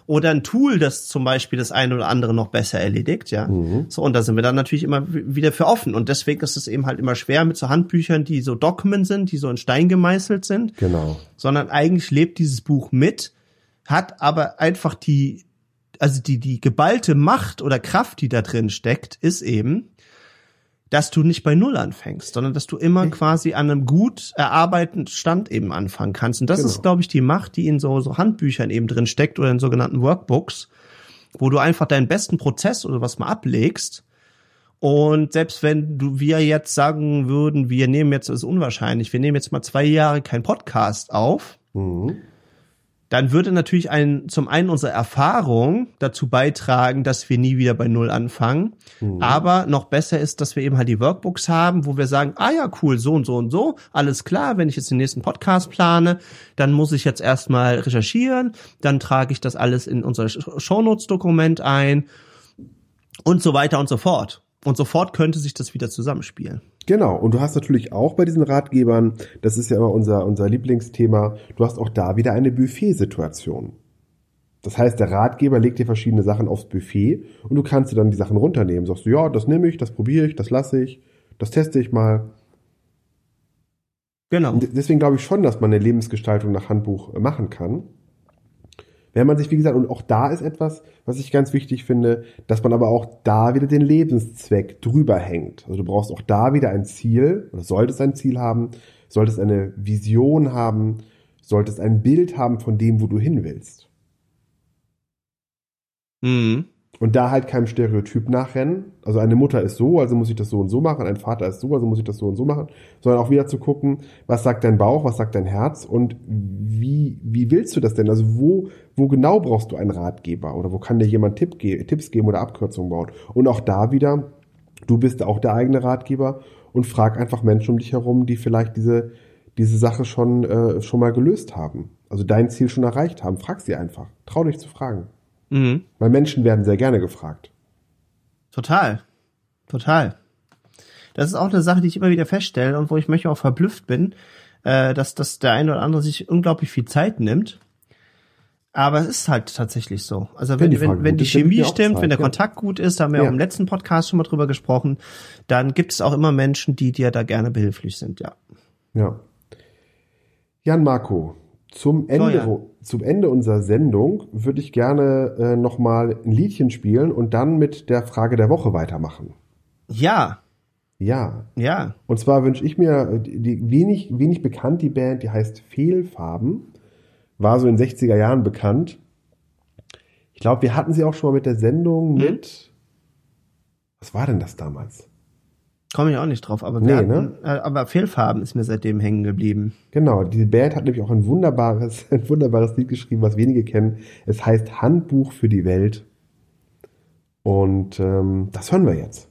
Oder ein Tool, das zum Beispiel das eine oder andere noch besser erledigt, ja. Mhm. So, und da sind wir dann natürlich immer wieder für offen. Und deswegen ist es eben halt immer schwer mit so Handbüchern, die so Document sind, die so in Stein gemeißelt sind. Genau. Sondern eigentlich lebt dieses Buch mit, hat aber einfach die, also die, die geballte Macht oder Kraft, die da drin steckt, ist eben, dass du nicht bei Null anfängst, sondern dass du immer quasi an einem gut erarbeiteten Stand eben anfangen kannst. Und das genau. ist, glaube ich, die Macht, die in so, so Handbüchern eben drin steckt oder in sogenannten Workbooks, wo du einfach deinen besten Prozess oder was mal ablegst. Und selbst wenn du, wir jetzt sagen würden, wir nehmen jetzt, das ist unwahrscheinlich, wir nehmen jetzt mal zwei Jahre kein Podcast auf, mhm dann würde natürlich ein, zum einen unsere Erfahrung dazu beitragen, dass wir nie wieder bei Null anfangen. Mhm. Aber noch besser ist, dass wir eben halt die Workbooks haben, wo wir sagen, ah ja, cool, so und so und so, alles klar, wenn ich jetzt den nächsten Podcast plane, dann muss ich jetzt erstmal recherchieren, dann trage ich das alles in unser Shownotes-Dokument ein und so weiter und so fort. Und sofort könnte sich das wieder zusammenspielen. Genau, und du hast natürlich auch bei diesen Ratgebern, das ist ja immer unser, unser Lieblingsthema, du hast auch da wieder eine Buffet-Situation. Das heißt, der Ratgeber legt dir verschiedene Sachen aufs Buffet und du kannst dir dann die Sachen runternehmen. Sagst du, ja, das nehme ich, das probiere ich, das lasse ich, das teste ich mal. Genau. Und deswegen glaube ich schon, dass man eine Lebensgestaltung nach Handbuch machen kann. Wenn man sich, wie gesagt, und auch da ist etwas, was ich ganz wichtig finde, dass man aber auch da wieder den Lebenszweck drüber hängt. Also du brauchst auch da wieder ein Ziel, oder solltest ein Ziel haben, solltest eine Vision haben, solltest ein Bild haben von dem, wo du hin willst. Mhm. Und da halt keinem Stereotyp nachrennen. Also eine Mutter ist so, also muss ich das so und so machen. Ein Vater ist so, also muss ich das so und so machen. Sondern auch wieder zu gucken, was sagt dein Bauch, was sagt dein Herz und wie, wie willst du das denn? Also wo, wo genau brauchst du einen Ratgeber? Oder wo kann dir jemand Tipp ge Tipps geben oder Abkürzungen bauen? Und auch da wieder, du bist auch der eigene Ratgeber und frag einfach Menschen um dich herum, die vielleicht diese, diese Sache schon, äh, schon mal gelöst haben. Also dein Ziel schon erreicht haben. Frag sie einfach. Trau dich zu fragen. Mhm. Weil Menschen werden sehr gerne gefragt. Total. Total. Das ist auch eine Sache, die ich immer wieder feststelle und wo ich manchmal auch verblüfft bin, äh, dass, dass der eine oder andere sich unglaublich viel Zeit nimmt. Aber es ist halt tatsächlich so. Also wenn, die wenn, Frage wenn die Chemie die stimmt, Zeit, wenn der ja. Kontakt gut ist, da haben wir Ja. auch im letzten Podcast schon mal drüber gesprochen, dann gibt es auch immer Menschen, die dir da gerne behilflich sind, ja. Ja. Jan Marco, zum Ende, Florian. zum Ende unserer Sendung würde ich gerne äh, nochmal ein Liedchen spielen und dann mit der Frage der Woche weitermachen. Ja, Ja. ja. Und zwar wünsche ich mir, äh, die, die wenig, wenig bekannt, die Band, die heißt Fehlfarben. War so in den 60er Jahren bekannt. Ich glaube, wir hatten sie auch schon mal mit der Sendung Mhm. mit. Was war denn das damals? Komme ich auch nicht drauf, aber, Nee, wir hatten, ne? aber Fehlfarben ist mir seitdem hängen geblieben. Genau, die Band hat nämlich auch ein wunderbares, ein wunderbares Lied geschrieben, was wenige kennen. Es heißt Handbuch für die Welt. Und ähm, das hören wir jetzt.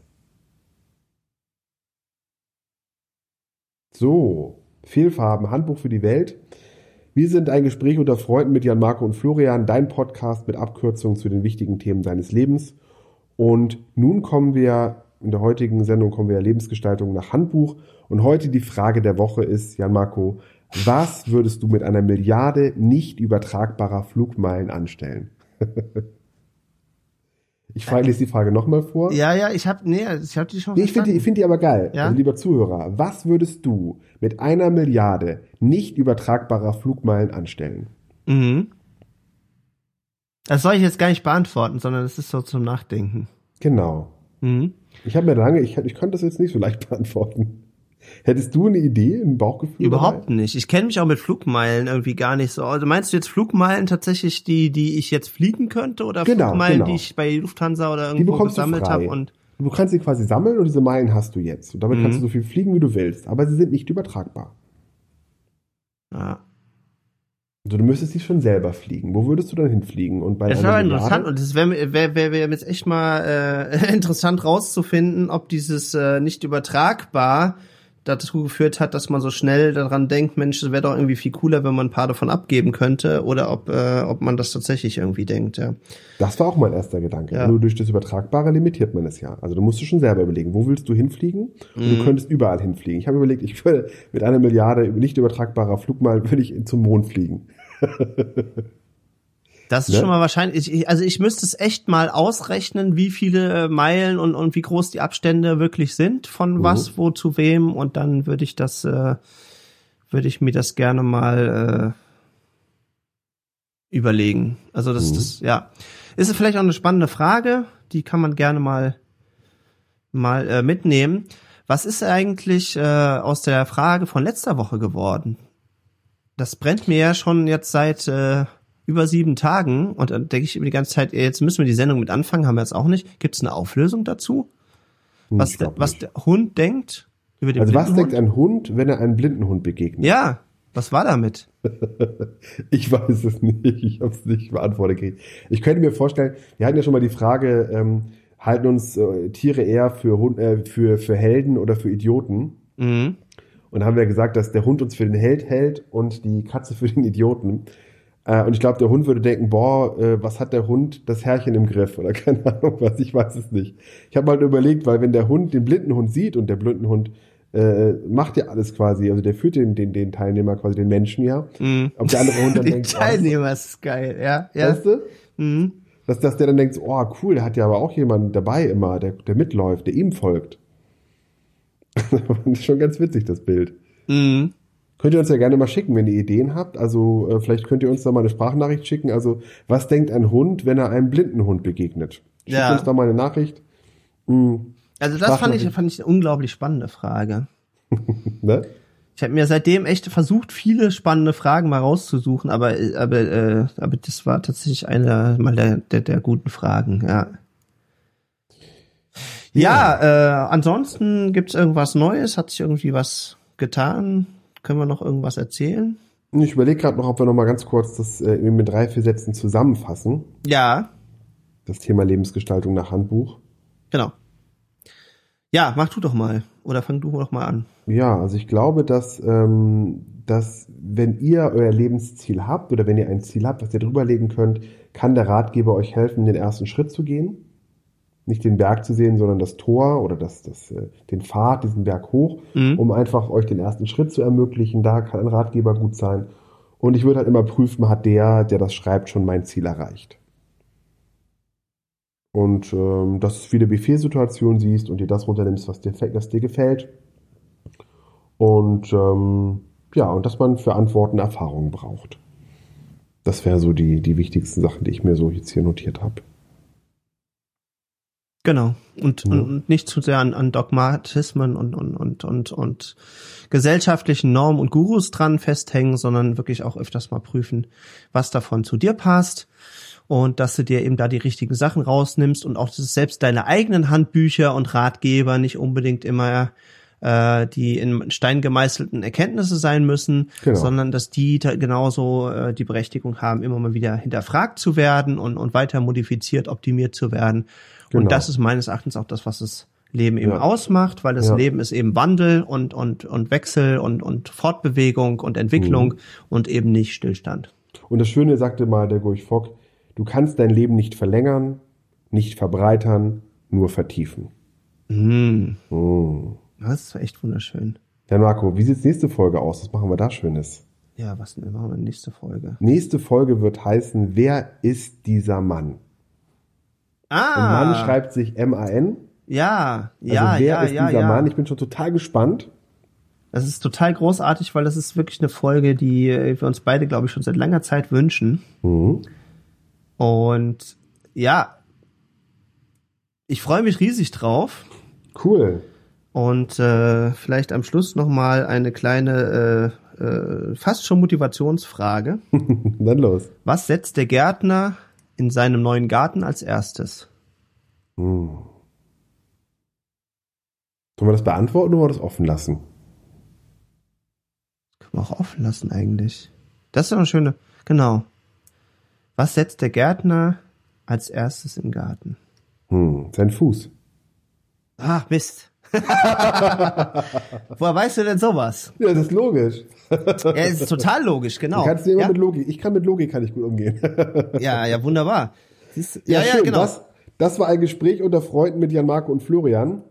So, Fehlfarben, Handbuch für die Welt. Wir sind ein Gespräch unter Freunden mit Jan Marco und Florian, dein Podcast mit Abkürzungen zu den wichtigen Themen deines Lebens. Und nun kommen wir, in der heutigen Sendung kommen wir Lebensgestaltung nach Handbuch. Und heute die Frage der Woche ist, Jan Marco, was würdest du mit einer Milliarde nicht übertragbarer Flugmeilen anstellen? ich frage, lese die Frage nochmal vor. Ja, ja, ich habe nee, ich habe die schon Nee, ich finde die, ich find die aber geil. Ja? Also, lieber Zuhörer, was würdest du mit einer Milliarde nicht übertragbarer Flugmeilen anstellen? Mhm. Das soll ich jetzt gar nicht beantworten, sondern es ist so zum Nachdenken. Genau. Mhm. Ich habe mir lange, ich, ich konnte das jetzt nicht so leicht beantworten. Hättest du eine Idee, ein Bauchgefühl? Überhaupt dabei? nicht. Ich kenne mich auch mit Flugmeilen irgendwie gar nicht so. Also meinst du jetzt Flugmeilen tatsächlich, die, die ich jetzt fliegen könnte, oder Genau, Flugmeilen, genau. die ich bei Lufthansa oder irgendwo gesammelt habe und Du kannst sie quasi sammeln und diese Meilen hast du jetzt. Und damit kannst Mhm. du so viel fliegen, wie du willst. Aber sie sind nicht übertragbar. ja. Also du müsstest sie schon selber fliegen. Wo würdest du dann hinfliegen? Und bei Das wäre interessant und es wäre wär, wär, wär jetzt echt mal äh, interessant rauszufinden, ob dieses äh, nicht übertragbar dazu geführt hat, dass man so schnell daran denkt, Mensch, es wäre doch irgendwie viel cooler, wenn man ein paar davon abgeben könnte, oder ob, äh, ob man das tatsächlich irgendwie denkt, ja. Das war auch mein erster Gedanke. Ja. Nur durch das Übertragbare limitiert man es ja. Also du musst du schon selber überlegen, wo willst du hinfliegen? Und Mhm. du könntest überall hinfliegen. Ich habe überlegt, ich würde mit einer Milliarde nicht übertragbarer Flugmeilen würde ich zum Mond fliegen. Das ist Ne? schon mal wahrscheinlich, ich, also ich müsste es echt mal ausrechnen, wie viele äh, Meilen und, und wie groß die Abstände wirklich sind, von Mhm. was, wo zu wem, und dann würde ich das, äh, würde ich mir das gerne mal äh, überlegen. Also das, Mhm. das, ja. Ist vielleicht auch eine spannende Frage, die kann man gerne mal, mal äh, mitnehmen. Was ist eigentlich äh, aus der Frage von letzter Woche geworden? Das brennt mir ja schon jetzt seit äh, über sieben Tagen und dann denke ich immer die ganze Zeit, jetzt müssen wir die Sendung mit anfangen, haben wir jetzt auch nicht. Gibt es eine Auflösung dazu? Was, der, was der Hund denkt über den also was denkt ein Hund, wenn er einem blinden Hund begegnet? Ja, was war damit? Ich weiß es nicht. Ich habe es nicht beantwortet gekriegt. Ich könnte mir vorstellen, wir hatten ja schon mal die Frage, ähm, halten uns äh, Tiere eher für, Hund, äh, für, für Helden oder für Idioten? Mhm. Und da haben wir gesagt, dass der Hund uns für den Held hält und die Katze für den Idioten. Äh, und ich glaube, der Hund würde denken, boah, äh, was hat der Hund das Herrchen im Griff? Oder keine Ahnung was, ich weiß es nicht. Ich habe mal überlegt, weil wenn der Hund den blinden Hund sieht und der blinden Hund äh, macht ja alles quasi, also der führt den, den, den Teilnehmer quasi, den Menschen ja. Mhm. Ob der andere Hund dann Die denkt, oh, Teilnehmer ist geil, ja. ja. weißt du? Mhm. Dass, dass der dann denkt, oh cool, der hat ja aber auch jemanden dabei immer, der, der mitläuft, der ihm folgt. das ist schon ganz witzig, das Bild. Mhm. Könnt ihr uns ja gerne mal schicken, wenn ihr Ideen habt. Also äh, vielleicht könnt ihr uns da mal eine Sprachnachricht schicken. Also was denkt ein Hund, wenn er einem blinden Hund begegnet? Schickt Ja. uns da mal eine Nachricht. Mhm. Also das fand ich, fand ich eine unglaublich spannende Frage. Ne? Ich habe mir seitdem echt versucht, viele spannende Fragen mal rauszusuchen, aber aber äh, aber das war tatsächlich eine mal der der, der guten Fragen. Ja. Ja, äh, ansonsten gibt's irgendwas Neues? Hat sich irgendwie was getan? Können wir noch irgendwas erzählen? Ich überlege gerade noch, ob wir noch mal ganz kurz das äh, mit drei, vier Sätzen zusammenfassen. Ja, Das Thema Lebensgestaltung nach Handbuch. genau. Ja, mach du doch mal. Oder fang du doch mal an. Ja, also ich glaube, dass, ähm, dass wenn ihr euer Lebensziel habt oder wenn ihr ein Ziel habt, was ihr drüberlegen könnt, kann der Ratgeber euch helfen, den ersten Schritt zu gehen. Nicht den Berg zu sehen, sondern das Tor oder das, das, äh, den Pfad, diesen Berg hoch, Mhm. um einfach euch den ersten Schritt zu ermöglichen. Da kann ein Ratgeber gut sein. Und ich würde halt immer prüfen, hat der, der das schreibt, schon mein Ziel erreicht. Und ähm, dass du viele Befehlssituationen siehst und dir das runternimmst, was dir, was dir gefällt. Und ähm, ja, und dass man für Antworten Erfahrungen braucht. Das wären so die, die wichtigsten Sachen, die ich mir so jetzt hier notiert habe. Genau. Und, Ja. und, nicht zu sehr an, an Dogmatismen und, und, und, und, und gesellschaftlichen Normen und Gurus dran festhängen, sondern wirklich auch öfters mal prüfen, was davon zu dir passt. Und dass du dir eben da die richtigen Sachen rausnimmst und auch, dass selbst deine eigenen Handbücher und Ratgeber nicht unbedingt immer äh, die in Stein gemeißelten Erkenntnisse sein müssen, Genau. sondern dass die da genauso äh, die Berechtigung haben, immer mal wieder hinterfragt zu werden und, und weiter modifiziert, optimiert zu werden. Genau. Und das ist meines Erachtens auch das, was das Leben eben Ja. ausmacht, weil das Ja. Leben ist eben Wandel und, und, und Wechsel und, und Fortbewegung und Entwicklung Mhm. und eben nicht Stillstand. Und das Schöne sagte mal der Gurch Fock, du kannst dein Leben nicht verlängern, nicht verbreitern, nur vertiefen. Mm, Hm. Das ist echt wunderschön. Ja, Marco, wie sieht's nächste Folge aus? Was machen wir da Schönes? Ja, was denn, machen wir nächste Folge? Nächste Folge wird heißen, wer ist dieser Mann? Und Ah, Mann schreibt sich M-A-N. ja, Also ja, wer ja, ist ja, dieser ja. Mann? Ich bin schon total gespannt. Das ist total großartig, weil das ist wirklich eine Folge, die wir uns beide, glaube ich, schon seit langer Zeit wünschen. Mhm. Und ja, ich freue mich riesig drauf. Cool. Und äh, vielleicht am Schluss noch mal eine kleine, äh, äh, fast schon Motivationsfrage. Dann los. Was setzt der Gärtner in seinem neuen Garten als erstes? Hm. Sollen wir das beantworten oder das offen lassen? Können wir auch offen lassen eigentlich. Das ist doch eine schöne. Genau. Was setzt der Gärtner als erstes im Garten? Hm. Sein Fuß. Ah, Mist. Woher weißt du denn sowas? Ja, das ist logisch. Ja, es ist total logisch, genau. Du kannst immer ja? mit Logik. Ich kann mit Logik kann ich gut umgehen. ja, ja, wunderbar. Siehst, ja, ja, schön. genau. Das, das war ein Gespräch unter Freunden mit Jan Marco und Florian.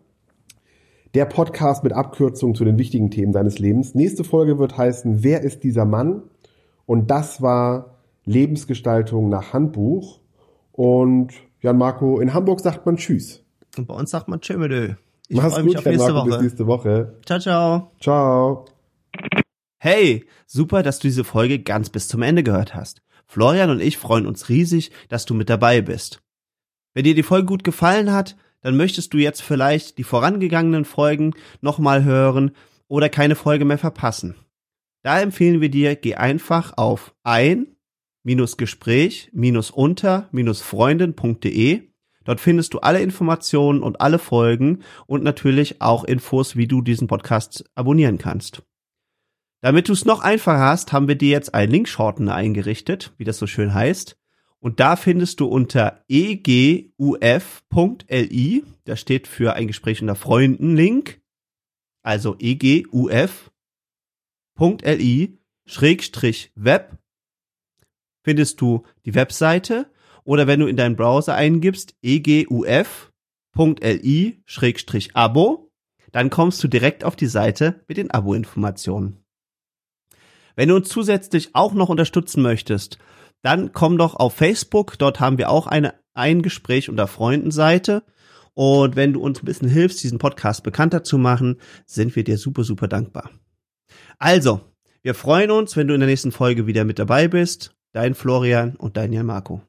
Der Podcast mit Abkürzungen zu den wichtigen Themen deines Lebens. Nächste Folge wird heißen, wer ist dieser Mann? Und das war Lebensgestaltung nach Handbuch. Und Jan Marco, in Hamburg sagt man Tschüss. Und bei uns sagt man Tschömedö. Ich Mach's freue mich gut, auf nächste Marco. Bis Woche. nächste Woche. Ciao, ciao. Ciao. Hey, super, dass du diese Folge ganz bis zum Ende gehört hast. Florian und ich freuen uns riesig, dass du mit dabei bist. Wenn dir die Folge gut gefallen hat, dann möchtest du jetzt vielleicht die vorangegangenen Folgen nochmal hören oder keine Folge mehr verpassen. Da empfehlen wir dir, geh einfach auf ein-gespräch-unter-freunden.de. Dort findest du alle Informationen und alle Folgen und natürlich auch Infos, wie du diesen Podcast abonnieren kannst. Damit du es noch einfacher hast, haben wir dir jetzt einen Linkshortener eingerichtet, wie das so schön heißt. Und da findest du unter eguf.li, das steht für ein Gespräch unter Freunden Link, also eguf.li schrägstrich web, findest du die Webseite oder wenn du in deinen Browser eingibst eguf.li schrägstrich abo, dann kommst du direkt auf die Seite mit den Abo-Informationen. Wenn du uns zusätzlich auch noch unterstützen möchtest, dann komm doch auf Facebook. Dort haben wir auch eine ein Gespräch unter Freunden-Seite. Und wenn du uns ein bisschen hilfst, diesen Podcast bekannter zu machen, sind wir dir super, super dankbar. Also, Wir freuen uns, wenn du in der nächsten Folge wieder mit dabei bist. Dein Florian und dein Jan Marco.